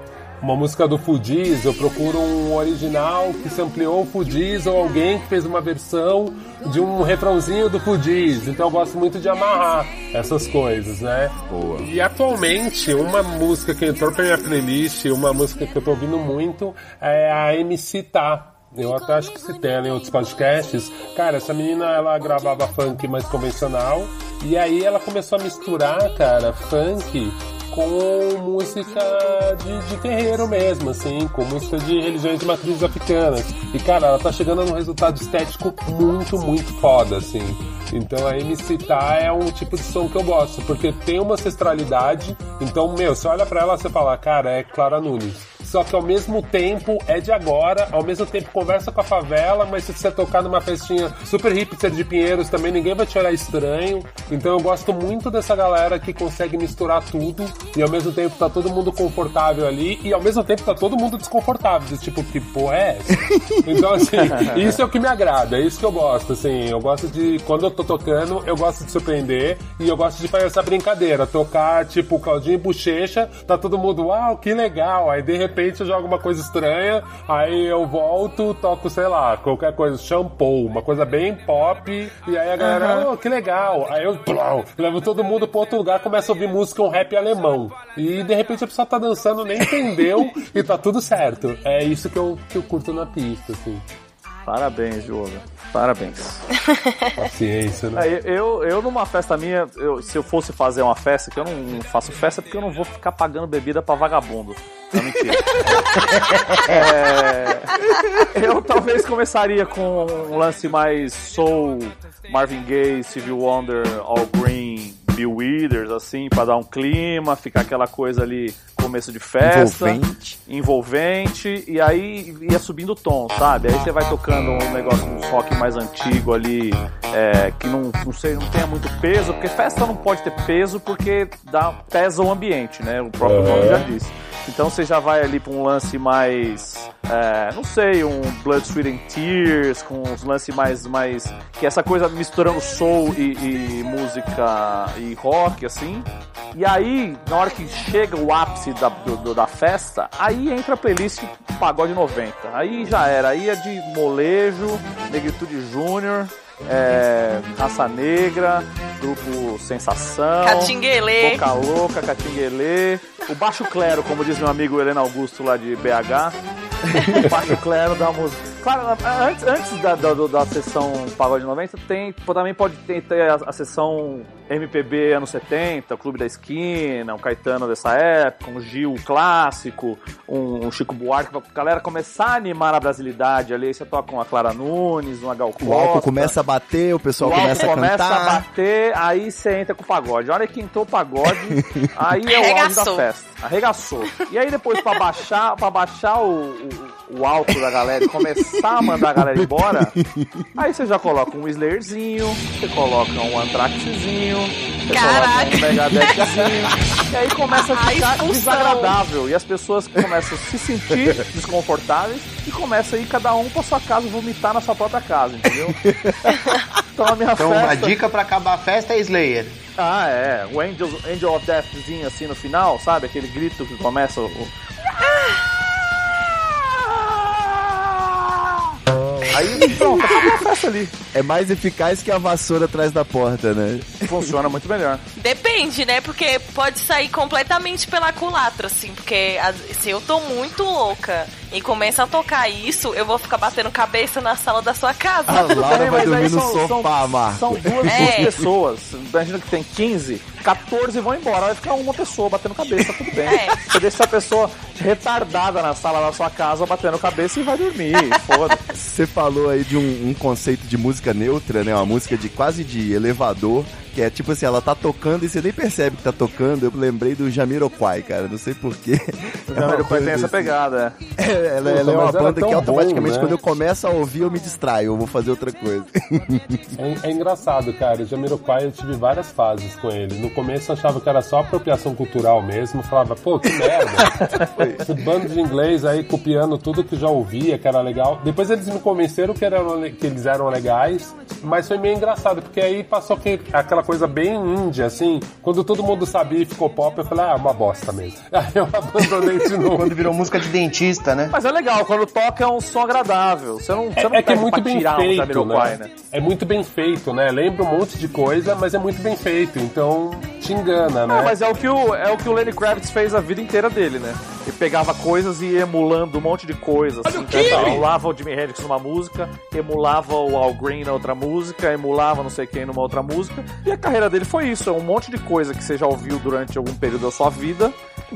uma música do Fudiz, eu procuro um original que sampleou o Fudiz ou alguém que fez uma versão de um refrãozinho do Fudiz. Então eu gosto muito de amarrar essas coisas, né? Boa. E atualmente, uma música que entrou pra minha playlist, uma música que eu tô ouvindo muito, é a MC Tá. Eu até acho que citei ela em outros podcasts. Cara, essa menina, ela gravava funk mais convencional. E aí ela começou a misturar, cara, funk com música de, de terreiro mesmo, assim, com música de religiões de matrizes africanas. E, cara, ela tá chegando num resultado estético muito, muito foda, assim. Então a MC Tá é um tipo de som que eu gosto, porque tem uma ancestralidade. Então, meu, você olha pra ela e você fala, cara, é Clara Nunes. Só que ao mesmo tempo é de agora, ao mesmo tempo conversa com a favela, mas se você tocar numa festinha super hipster de Pinheiros também ninguém vai te olhar estranho. Então eu gosto muito dessa galera que consegue misturar tudo e ao mesmo tempo tá todo mundo confortável ali e ao mesmo tempo tá todo mundo desconfortável. Tipo, que porra é essa? Então assim, isso é o que me agrada, é isso que eu gosto, assim. Eu gosto de, quando eu tô tocando, eu gosto de surpreender e eu gosto de fazer essa brincadeira. Tocar, tipo, Claudinho e Bochecha, tá todo mundo, uau, que legal. Aí de repente eu jogo uma coisa estranha, aí eu volto, toco, sei lá, qualquer coisa, shampoo, uma coisa bem pop, e aí a galera, oh, que legal. Aí eu plau, levo todo mundo pra outro lugar, começa a ouvir música, um rap alemão. E de repente a pessoa tá dançando, nem entendeu, e tá tudo certo. É isso que eu, que eu curto na pista, assim. Parabéns, Diogo. Parabéns. Paciência, né? Aí, eu, eu numa festa minha, eu- se eu fosse fazer uma festa, que eu não faço festa porque eu não vou ficar pagando bebida pra vagabundo. Não, mentira. É, eu talvez começaria com um lance mais soul, Marvin Gaye, Stevie Wonder, All Green, Bill Withers, assim, pra dar um clima, ficar aquela coisa ali, começo de festa Envolvente. envolvente e aí ia subindo o tom, sabe? Aí você vai tocando um negócio, um rock mais antigo ali, é, que não, não sei, não tenha muito peso, porque festa não pode ter peso porque dá, pesa o ambiente, né? O próprio Uhum. nome já disse. Então você já vai ali pra um lance mais é, não sei, um Blood, Sweat and Tears, com uns lances mais, mais, que é essa coisa misturando soul e, e música e rock, assim. E aí, na hora que chega o ápice da, do- da festa, aí entra a playlist Pagode 90. Aí já era, aí é de molejo, Negritude Júnior, é, Raça Negra, Grupo Sensação, Catinguelê. Boca Louca, Catinguelê, o Baixo Clero, como diz meu amigo Helena Augusto lá de BH, o Baixo Clero da música. Claro, antes, antes da, da, da sessão Pagode 90, tem, também pode ter, ter a, a sessão MPB anos 70, o Clube da Esquina, um Caetano dessa época, um Gil clássico, um, um Chico Buarque, pra galera começar a animar a brasilidade ali, aí você toca uma Clara Nunes, uma Gal Costa. O álcool começa a bater, o pessoal O começa a começa cantar. a bater, aí você entra com o pagode. A hora que entrou o pagode, aí é o auge da festa. Arregaçou. E aí depois pra baixar, pra baixar o, o, o álcool da galera e começar a mandar a galera embora, aí você já coloca um Slayerzinho, você coloca um Anthraxzinho, você Caraca. coloca um Megadethzinho, e aí começa a ficar desagradável. E as pessoas começam a se sentir desconfortáveis e começa a ir cada um pra sua casa vomitar na sua própria casa, entendeu? Então a minha Então, festa... a dica pra acabar a festa é Slayer. Ah, é. O Angel, Angel of Deathzinho assim no final, sabe? Aquele grito que começa o. Aí pronto, acabou a festa ali. É mais eficaz que a vassoura atrás da porta, né? Funciona muito melhor. Depende, né? Porque pode sair completamente pela culatra, assim. Porque se eu tô muito louca e começa a tocar isso, eu vou ficar batendo cabeça na sala da sua casa. A Laura vai mas aí dormir no são- sofá, Marco. São duas, É. duas pessoas. Imagina que tem 15, 14 vão embora. Vai ficar uma pessoa batendo cabeça, tudo bem. É. Você deixa essa pessoa retardada na sala da sua casa batendo cabeça e vai dormir. Foda-se. Você falou aí de um, um conceito de música neutra, né? Uma música de quase de elevador, que é tipo assim, ela tá tocando e você nem percebe que tá tocando. Eu lembrei do Jamiroquai, cara, não sei porquê. O Jamiroquai tem essa pegada, é. É, ela, ela é uma era banda que automaticamente bom, né? quando eu começo a ouvir eu me distraio, eu vou fazer outra coisa. É, é engraçado, cara. O Jamiroquai eu tive várias fases com ele. No começo eu achava que era só apropriação cultural mesmo. Eu falava, pô, que merda. Esse bando de inglês aí copiando tudo que já ouvia, que era legal. Depois eles me convenceram que, eram, que eles eram legais, mas foi meio engraçado, porque aí passou que, aquela coisa bem índia, assim. Quando todo mundo sabia e ficou pop, eu falei, ah, é uma bosta mesmo. Aí eu abandonei de novo. Quando virou música de dentista, né? Mas é legal, quando toca é um som agradável. Você não, você não É, é que é muito pra bem um feito, Jamiroquai, né? né? É muito bem feito, né? Lembra um monte de coisa, mas é muito bem feito. Então, te engana, né? Ah, mas é o, que o, é o que o Lenny Kravitz fez a vida inteira dele, né? Ele pegava coisas e ia emulando um monte de coisas. Assim, então, emulava o Jimi Hendrix numa música, emulava o Al Green na outra música, emulava não sei quem numa outra música. E a carreira dele foi isso, é um monte de coisa que você já ouviu durante algum período da sua vida,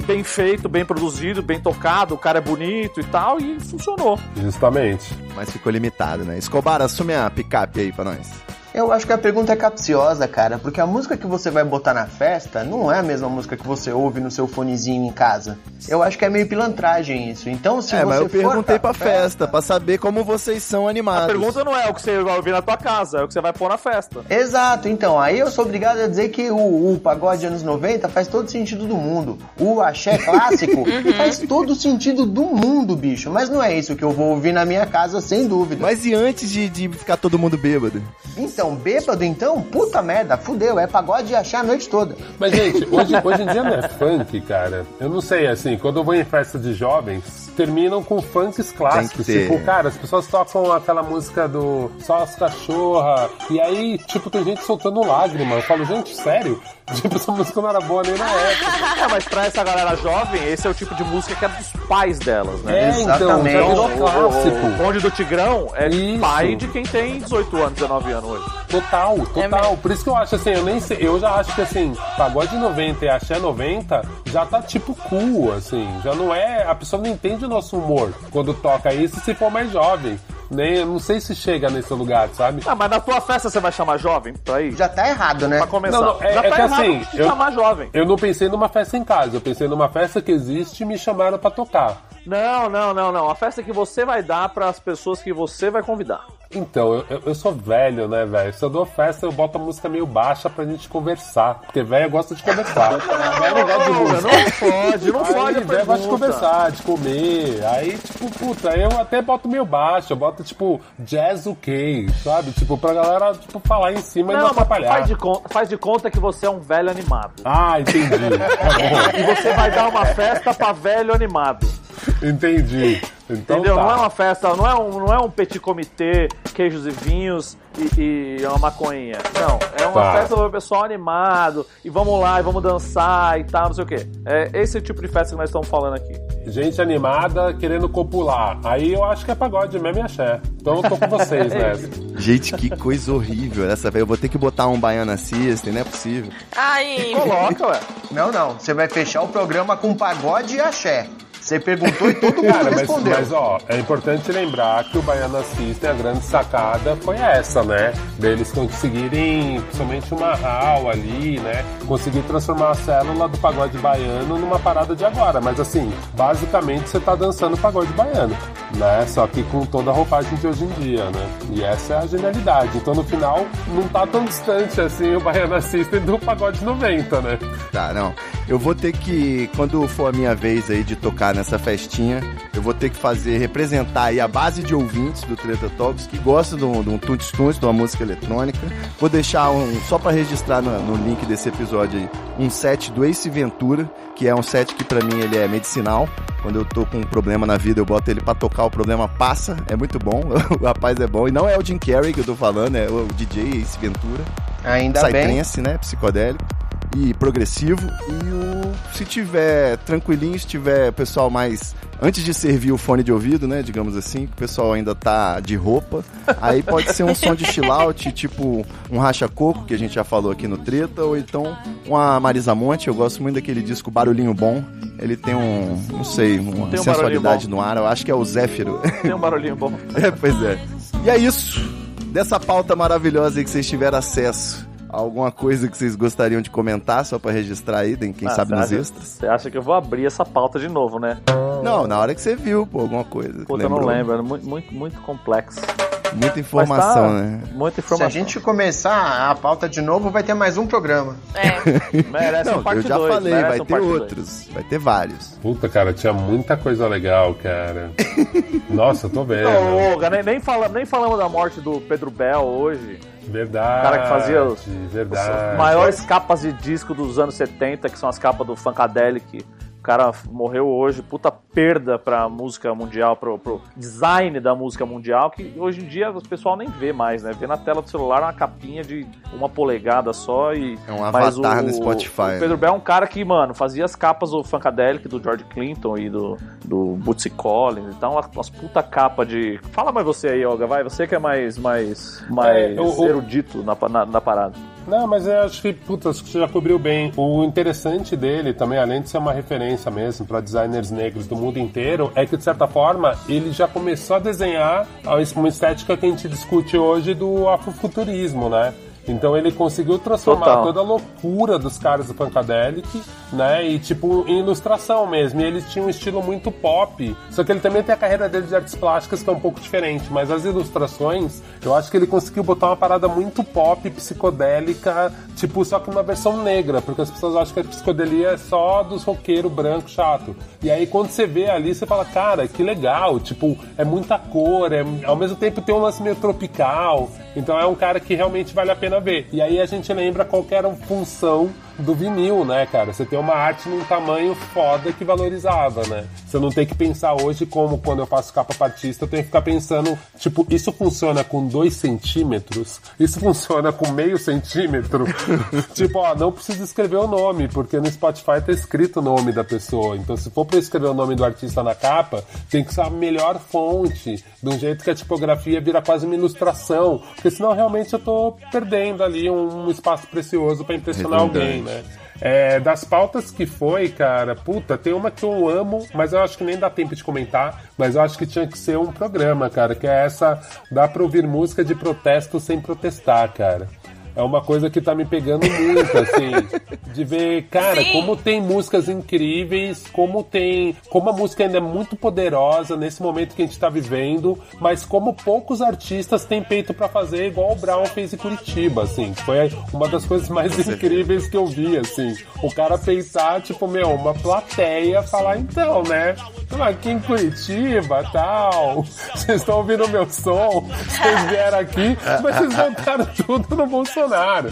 bem feito, bem produzido, bem tocado, o cara é bonito e tal, e funcionou. Justamente. Mas ficou limitado, né? Escobar, assume a picape aí pra nós. Eu acho que a pergunta é capciosa, cara, porque a música que você vai botar na festa não é a mesma música que você ouve no seu fonezinho em casa. Eu acho que é meio pilantragem isso. Então, se é, você mas eu perguntei pra festa, pra saber como vocês são animados. A pergunta não é o que você vai ouvir na tua casa, é o que você vai pôr na festa. Exato, então, aí eu sou obrigado a dizer que o, o pagode anos 90 faz todo sentido do mundo. O axé clássico faz todo sentido do mundo, bicho. Mas não é isso que eu vou ouvir na minha casa, sem dúvida. Mas e antes de, de ficar todo mundo bêbado? Então, bêbado então? Puta merda, fudeu, é pagode e axé a noite toda. Mas, gente, hoje, hoje em dia não é funk, cara. Eu não sei, assim, quando eu vou em festa de jovens, terminam com funks clássicos. Tipo, cara, as pessoas tocam aquela música do Só as Cachorra. E aí, tipo, tem gente soltando lágrima. Eu falo, gente, sério? Tipo, essa música não era boa nem na época. É, mas pra essa galera jovem, esse é o tipo de música que é dos pais delas, né? É, então, Exatamente. já virou O clássico. Bonde do Tigrão é Isso. pai de quem tem 18 anos, 19 anos hoje. Total, total. mesmo. Por isso que eu acho assim, eu nem sei, eu já acho que assim, pagode 90 e axé 90 já tá tipo cool, assim. Já não é. A pessoa não entende o nosso humor quando toca isso se for mais jovem. Nem, eu não sei se chega nesse lugar, sabe? Ah, mas na tua festa você vai chamar jovem pra ir? Já tá errado, né? Pra começar. Não, não, é- Já é tá que errado assim, eu- chamar jovem. Eu não pensei numa festa em casa, eu pensei numa festa que existe e me chamaram pra tocar. Não, não, não, não. A festa que você vai dar para as pessoas que você vai convidar. Então, eu, eu, sou velho, né, velho? Se eu dou festa, eu boto a música meio baixa pra gente conversar. Porque velho gosta de conversar. velho não gosta de música. Não pode, não pode. velho gosta de conversar, de comer. Aí, tipo, puta, eu até boto meio baixo. Eu boto, tipo, jazz ok, sabe? Tipo, pra galera, tipo, falar em cima e não Não, mas atrapalhar. faz de, conta, faz de conta que você é um velho animado. Ah, entendi. Tá E você vai dar uma festa pra velho animado. Entendi. Então Entendeu? tá. Não é uma festa, não é um, não é um petit comitê, queijos e vinhos e, e uma maconhinha. Não, é uma Tá. festa para o pessoal animado e vamos lá e vamos dançar e tal, não sei o quê. É esse tipo de festa que nós estamos falando aqui. Gente animada querendo copular. Aí eu acho que é pagode mesmo e axé. Então eu tô com vocês nessa. Gente, que coisa horrível essa, velho. Eu vou ter que botar um Baiana System, não é possível. Ai, Coloca, ué. Não, não. Você vai fechar o programa com pagode e axé. Você perguntou e todo mundo Cara, mas, respondeu. mas ó, é importante lembrar que o Baiana System, a grande sacada foi essa, né? Deles conseguirem, principalmente uma RAL ali, né? Conseguir transformar a célula do pagode baiano numa parada de agora. Mas assim, basicamente você tá dançando pagode baiano, né? Só que com toda a roupagem de hoje em dia, né? E essa é a genialidade. Então no final, não tá tão distante assim o Baiana System do pagode 90, né? Tá, não. Eu vou ter que, quando for a minha vez aí de tocar nessa festinha, eu vou ter que fazer, representar aí a base de ouvintes do Treta Talks que gostam de um, de um tuts tuts, de uma música eletrônica. Vou deixar um, só pra registrar no, no link desse episódio aí, um set do Ace Ventura, que é um set que pra mim ele é medicinal. Quando eu tô com um problema na vida, eu boto ele pra tocar, o problema passa. É muito bom, o rapaz é bom. E não é o Jim Carrey que eu tô falando, é o DJ Ace Ventura. Ainda bem. Psytrance, né? Psicodélico e progressivo. E o se tiver tranquilinho, se tiver pessoal mais antes de servir o fone de ouvido, né, digamos assim, que o pessoal ainda tá de roupa, aí pode ser um som de chill out, tipo um racha coco que a gente já falou aqui no Treta, ou então uma Marisa Monte, eu gosto muito daquele disco Barulhinho Bom. Ele tem um, não sei, uma um sensualidade no ar, eu acho que é o Zéfiro. Tem um barulhinho bom. É, pois é. E é isso. Dessa pauta maravilhosa aí que vocês tiveram acesso. Alguma coisa que vocês gostariam de comentar, só pra registrar aí, quem Ah, sabe nos acha- extras? Você acha que eu vou abrir essa pauta de novo, né? Não, na hora que você viu, pô, alguma coisa. Puta, eu não lembro. É muito, muito, muito complexo. Muita informação, tá- né? Muita Se informação. a gente começar a pauta de novo, vai ter mais um programa. é. Merece Não, um parte eu já dois, falei, vai um ter parte dois. outros. Vai ter vários. Puta, cara, tinha muita coisa legal, cara. Nossa, eu tô vendo. Não, Olga, nem, nem, fala, nem falamos da morte do Pedro Bell hoje. Verdade. O cara que fazia os, verdade. as maiores capas de disco dos anos 70, que são as capas do Funkadelic. O cara morreu hoje, puta perda pra música mundial, pro, pro design da música mundial, que hoje em dia o pessoal nem vê mais, né? Vê na tela do celular uma capinha de uma polegada só e. É um avatar o- no Spotify, O Pedro né? Bell é um cara que, mano, fazia as capas do Funkadelic, do George Clinton e do, do Bootsy Collins. Então, umas, umas puta capa de. Fala mais você aí, Olga, vai. Você que é mais, mais, mais É, o- erudito na, na, na parada. Não, mas eu acho que, que você já cobriu bem. O interessante dele também, além de ser uma referência mesmo para designers negros do mundo inteiro, é que, de certa forma, ele já começou a desenhar uma estética que a gente discute hoje do afrofuturismo, né? Então ele conseguiu transformar Total. toda a loucura dos caras do Funkadelic, né? E tipo, em ilustração mesmo. E ele tinha um estilo muito pop. Só que ele também tem a carreira dele de artes plásticas que é um pouco diferente. Mas as ilustrações, eu acho que ele conseguiu botar uma parada muito pop, psicodélica, tipo, só que uma versão negra. Porque as pessoas acham que a psicodelia é só dos roqueiros branco chato. E aí quando você vê ali, você fala, cara, que legal. Tipo, é muita cor, é, ao mesmo tempo tem um lance meio tropical. Então é um cara que realmente vale a pena E aí a gente lembra qual era a função do vinil, né, cara? Você tem uma arte num tamanho foda que valorizava, né? Você não tem que pensar hoje como quando eu faço capa pra artista, eu tenho que ficar pensando, tipo, isso funciona com dois centímetros? Isso funciona com meio centímetro? tipo, ó, não precisa escrever o nome, porque no Spotify tá escrito o nome da pessoa. Então, se for pra escrever o nome do artista na capa, tem que ser a melhor fonte, de um jeito que a tipografia vira quase uma ilustração, porque senão realmente eu tô perdendo ali um, espaço precioso pra impressionar alguém, né? É, das pautas que foi, cara, puta, tem uma que eu amo, mas eu acho que nem dá tempo de comentar, mas eu acho que tinha que ser um programa, cara, que é essa, dá pra ouvir música de protesto sem protestar, cara. É uma coisa que tá me pegando muito, assim, de ver, cara, Sim. como tem músicas incríveis, como tem, como a música ainda é muito poderosa nesse momento que a gente tá vivendo, mas como poucos artistas têm peito pra fazer igual o Brown fez em Curitiba, assim, foi uma das coisas mais incríveis que eu vi, assim, o cara peitar, tipo, meu, uma plateia falar, então, né, tô aqui em Curitiba, tal, vocês estão ouvindo o meu som, vocês vieram aqui, mas vocês voltaram tudo no Bolsonaro.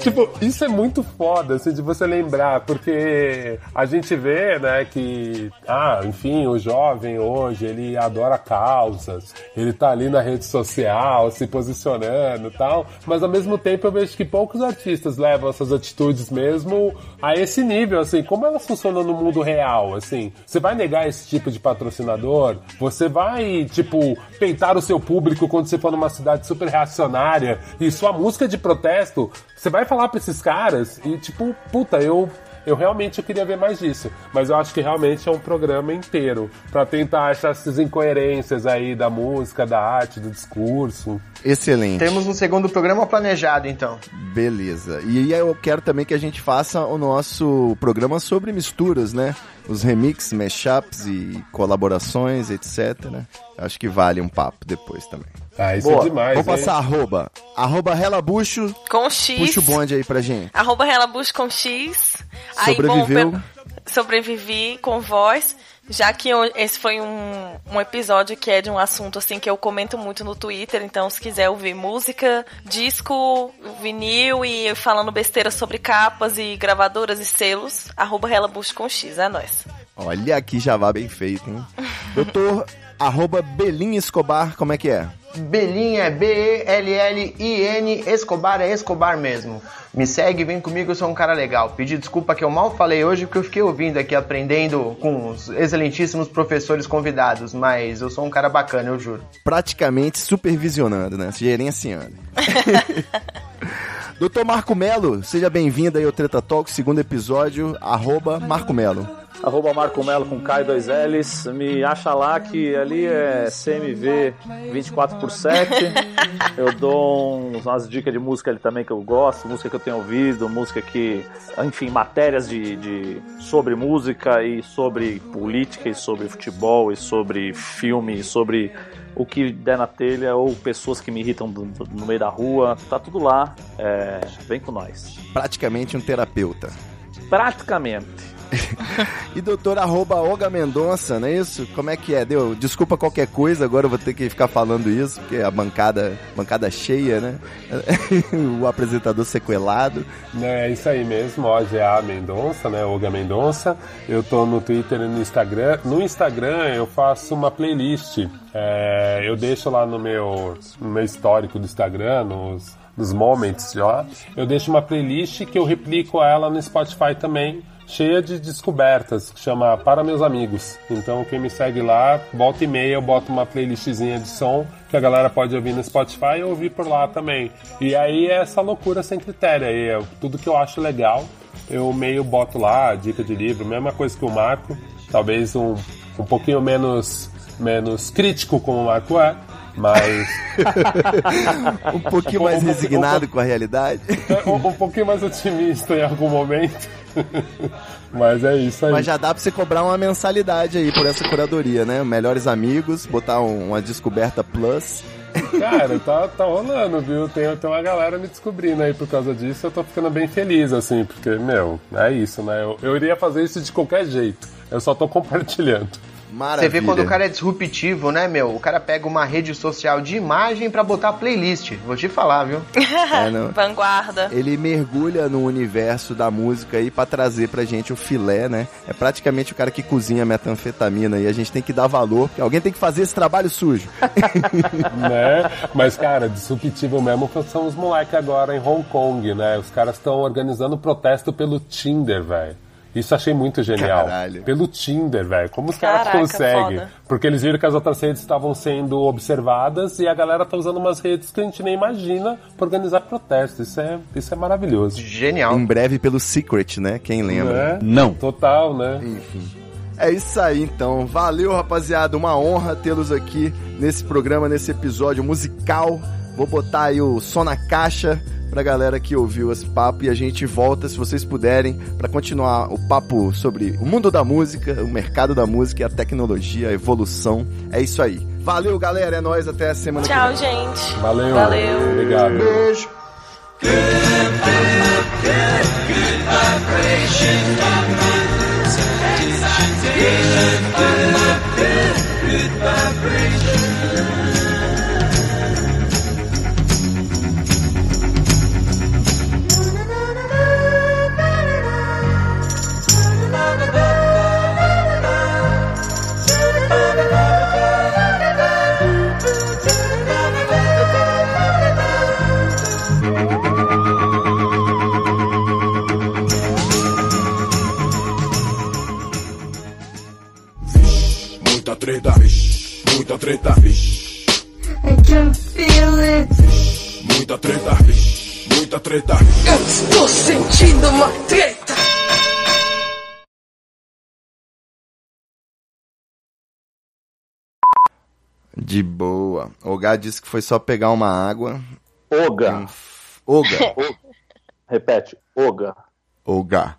tipo, isso é muito foda, assim, de você lembrar, porque a gente vê, né, que, ah, enfim, o jovem hoje, ele adora causas, ele tá ali na rede social, se posicionando e tal, mas ao mesmo tempo eu vejo que poucos artistas levam essas atitudes mesmo a esse nível, assim, como elas funcionam no mundo real, assim, você vai negar esse tipo de patrocinador, você vai, tipo, peitar o seu público quando você for numa cidade super reacionária e sua música de protesto, você vai falar pra esses caras e, tipo, puta, eu eu realmente eu queria ver mais disso, mas eu acho que realmente é um programa inteiro pra tentar achar essas incoerências aí da música, da arte, do discurso. Excelente. Temos um segundo programa planejado, então. Beleza. E aí eu quero também que a gente faça o nosso programa sobre misturas, né? Os remixes, mashups e colaborações, etc, né? Acho que vale um papo depois também. Ah, isso Boa. é demais. Vou hein? passar arroba. Arroba Relabucho. Com X. Puxa o bonde aí pra gente. Arroba Relabush com X. Sobreviveu. bom, pe- sobrevivi com voz. Já que eu- esse foi um, um episódio que é de um assunto assim que eu comento muito no Twitter, então se quiser ouvir música, disco, vinil e falando besteira sobre capas e gravadoras e selos, arroba Relabush com X, é nóis. Olha aqui já vá bem feito, hein? Doutor, arroba Belinha Escobar, como é que é? Belinha é B-E-L-L-I-N, Escobar é Escobar mesmo. Me segue, vem comigo, eu sou um cara legal. Pedi desculpa que eu mal falei hoje porque eu fiquei ouvindo aqui, aprendendo com os excelentíssimos professores convidados, mas eu sou um cara bacana, eu juro. Praticamente supervisionando, né? Gerenciando. Doutor Marco Melo, seja bem-vindo aí ao Treta Talk, segundo episódio, arroba Marco Melo. Arroba Marco Melo com K e dois L's. Me acha lá que ali é CMV 24 por 7. Eu dou umas dicas de música ali também que eu gosto, música que eu tenho ouvido, música que. Enfim, matérias de, de- sobre música e sobre política e sobre futebol e sobre filme e sobre o que der na telha ou pessoas que me irritam do- do- no meio da rua. Tá tudo lá. É, vem com nós. Praticamente um terapeuta. Praticamente. E doutor arroba Olga Mendonça, não é isso? Como é que é? Deu? Desculpa qualquer coisa, agora eu vou ter que ficar falando isso, porque a bancada, bancada cheia, né? o apresentador sequelado. Não, é isso aí mesmo, OGA Mendonça, né? Olga Mendonça. Eu tô no Twitter e no Instagram. No Instagram eu faço uma playlist. É, eu deixo lá no meu, no meu histórico do Instagram, nos, nos moments já. Eu deixo uma playlist que eu replico ela no Spotify também. Cheia de descobertas, que chama Para Meus Amigos. Então, quem me segue lá, volta e meia, eu boto uma playlistzinha de som que a galera pode ouvir no Spotify e ouvir por lá também. E aí é essa loucura sem critério. Aí é tudo que eu acho legal, eu meio boto lá, dica de livro, mesma coisa que o Marco. Talvez um, um pouquinho menos, menos crítico como o Marco é, mas Um pouquinho mais Um- um- resignado um- com a realidade. é um, um pouquinho mais otimista em algum momento. mas é isso aí. Mas já dá pra você cobrar uma mensalidade aí por essa curadoria, né? Melhores amigos, botar um- uma descoberta plus. Cara, tá, tá rolando, viu? Tem, tem uma galera me descobrindo aí por causa disso. Eu tô ficando bem feliz, assim, porque, meu, é isso, né? Eu, eu iria fazer isso de qualquer jeito. Eu só tô compartilhando. Maravilha. Você vê quando o cara é disruptivo, né, meu? O cara pega uma rede social de imagem pra botar playlist. Vou te falar, viu? É, não. Vanguarda. Ele mergulha no universo da música aí pra trazer pra gente o filé, né? É praticamente o cara que cozinha metanfetamina e a gente tem que dar valor, porque alguém tem que fazer esse trabalho sujo. né? Mas, cara, disruptivo mesmo são os moleques agora em Hong Kong, né? Os caras estão organizando protesto pelo Tinder, velho. Isso achei muito genial. Caralho. Pelo Tinder, velho. Como os caras conseguem? foda. Porque eles viram que as outras redes estavam sendo observadas e a galera tá usando umas redes que a gente nem imagina pra organizar protesto. Isso é, isso é maravilhoso. Genial. em breve pelo Secret, né? Quem lembra? Né? Não. Total, né? É isso aí, então. Valeu, rapaziada. Uma honra tê-los aqui nesse programa, nesse episódio musical. Vou botar aí o som na caixa pra galera que ouviu esse papo e a gente volta, se vocês puderem, pra continuar o papo sobre o mundo da música, o mercado da música, a tecnologia, a evolução. É isso aí. Valeu, galera. É nóis. Até a semana que Tchau, vem. gente. Valeu. Valeu. Obrigado. Beijo. Muita treta, vixe. I can feel it. Muita treta, vixe. Muita treta. Eu estou sentindo uma treta. De boa. O Gá disse que foi só pegar uma água. Oga. Oga. Repete. Oga. Oga.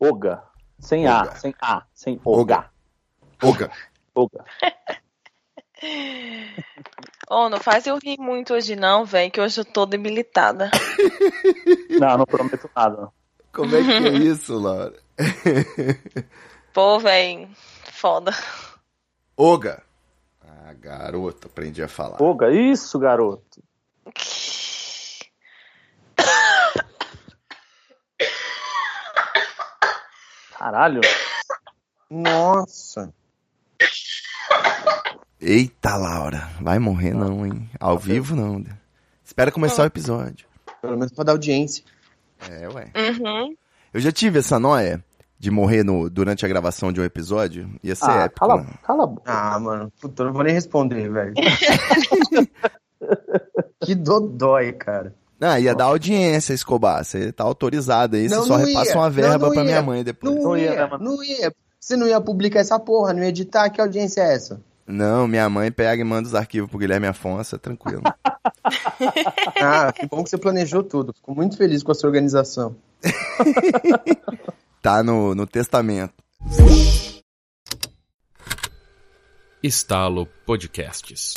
Oga. Sem A. Oga. Sem A. Sem Oga. Oga. Oga. Oh, não faz eu rir muito hoje não, velho, que hoje eu tô debilitada. Não, não prometo nada. Como é que é isso, Laura? Pô, velho, foda. Oga. Ah, garoto, aprendi a falar. Oga. Isso, garoto. Caralho. Nossa. Eita, Laura. Vai morrer não, hein? Ao vivo não. Espera começar o episódio. Pelo menos pra dar audiência. É, ué. Uhum. Eu já tive essa noia de morrer no, durante a gravação de um episódio. Ia ser Ah, épico. cala, né? cala a boca. Ah, mano. Puta, eu não vou nem responder, velho. que dodói, cara. Ah, ia dar audiência, Escobar. Você tá autorizado aí. Você Não, só não repassa ia. uma verba Não, não pra minha mãe depois. Não, Não ia, ia, né, mano? não ia. Você não ia publicar essa porra, não ia editar. Que audiência é essa? Não, minha mãe pega e manda os arquivos pro Guilherme Afonso, é tranquilo. Ah, que bom que você planejou tudo. Fico muito feliz com a sua organização. tá no, no testamento. Estalo Podcasts.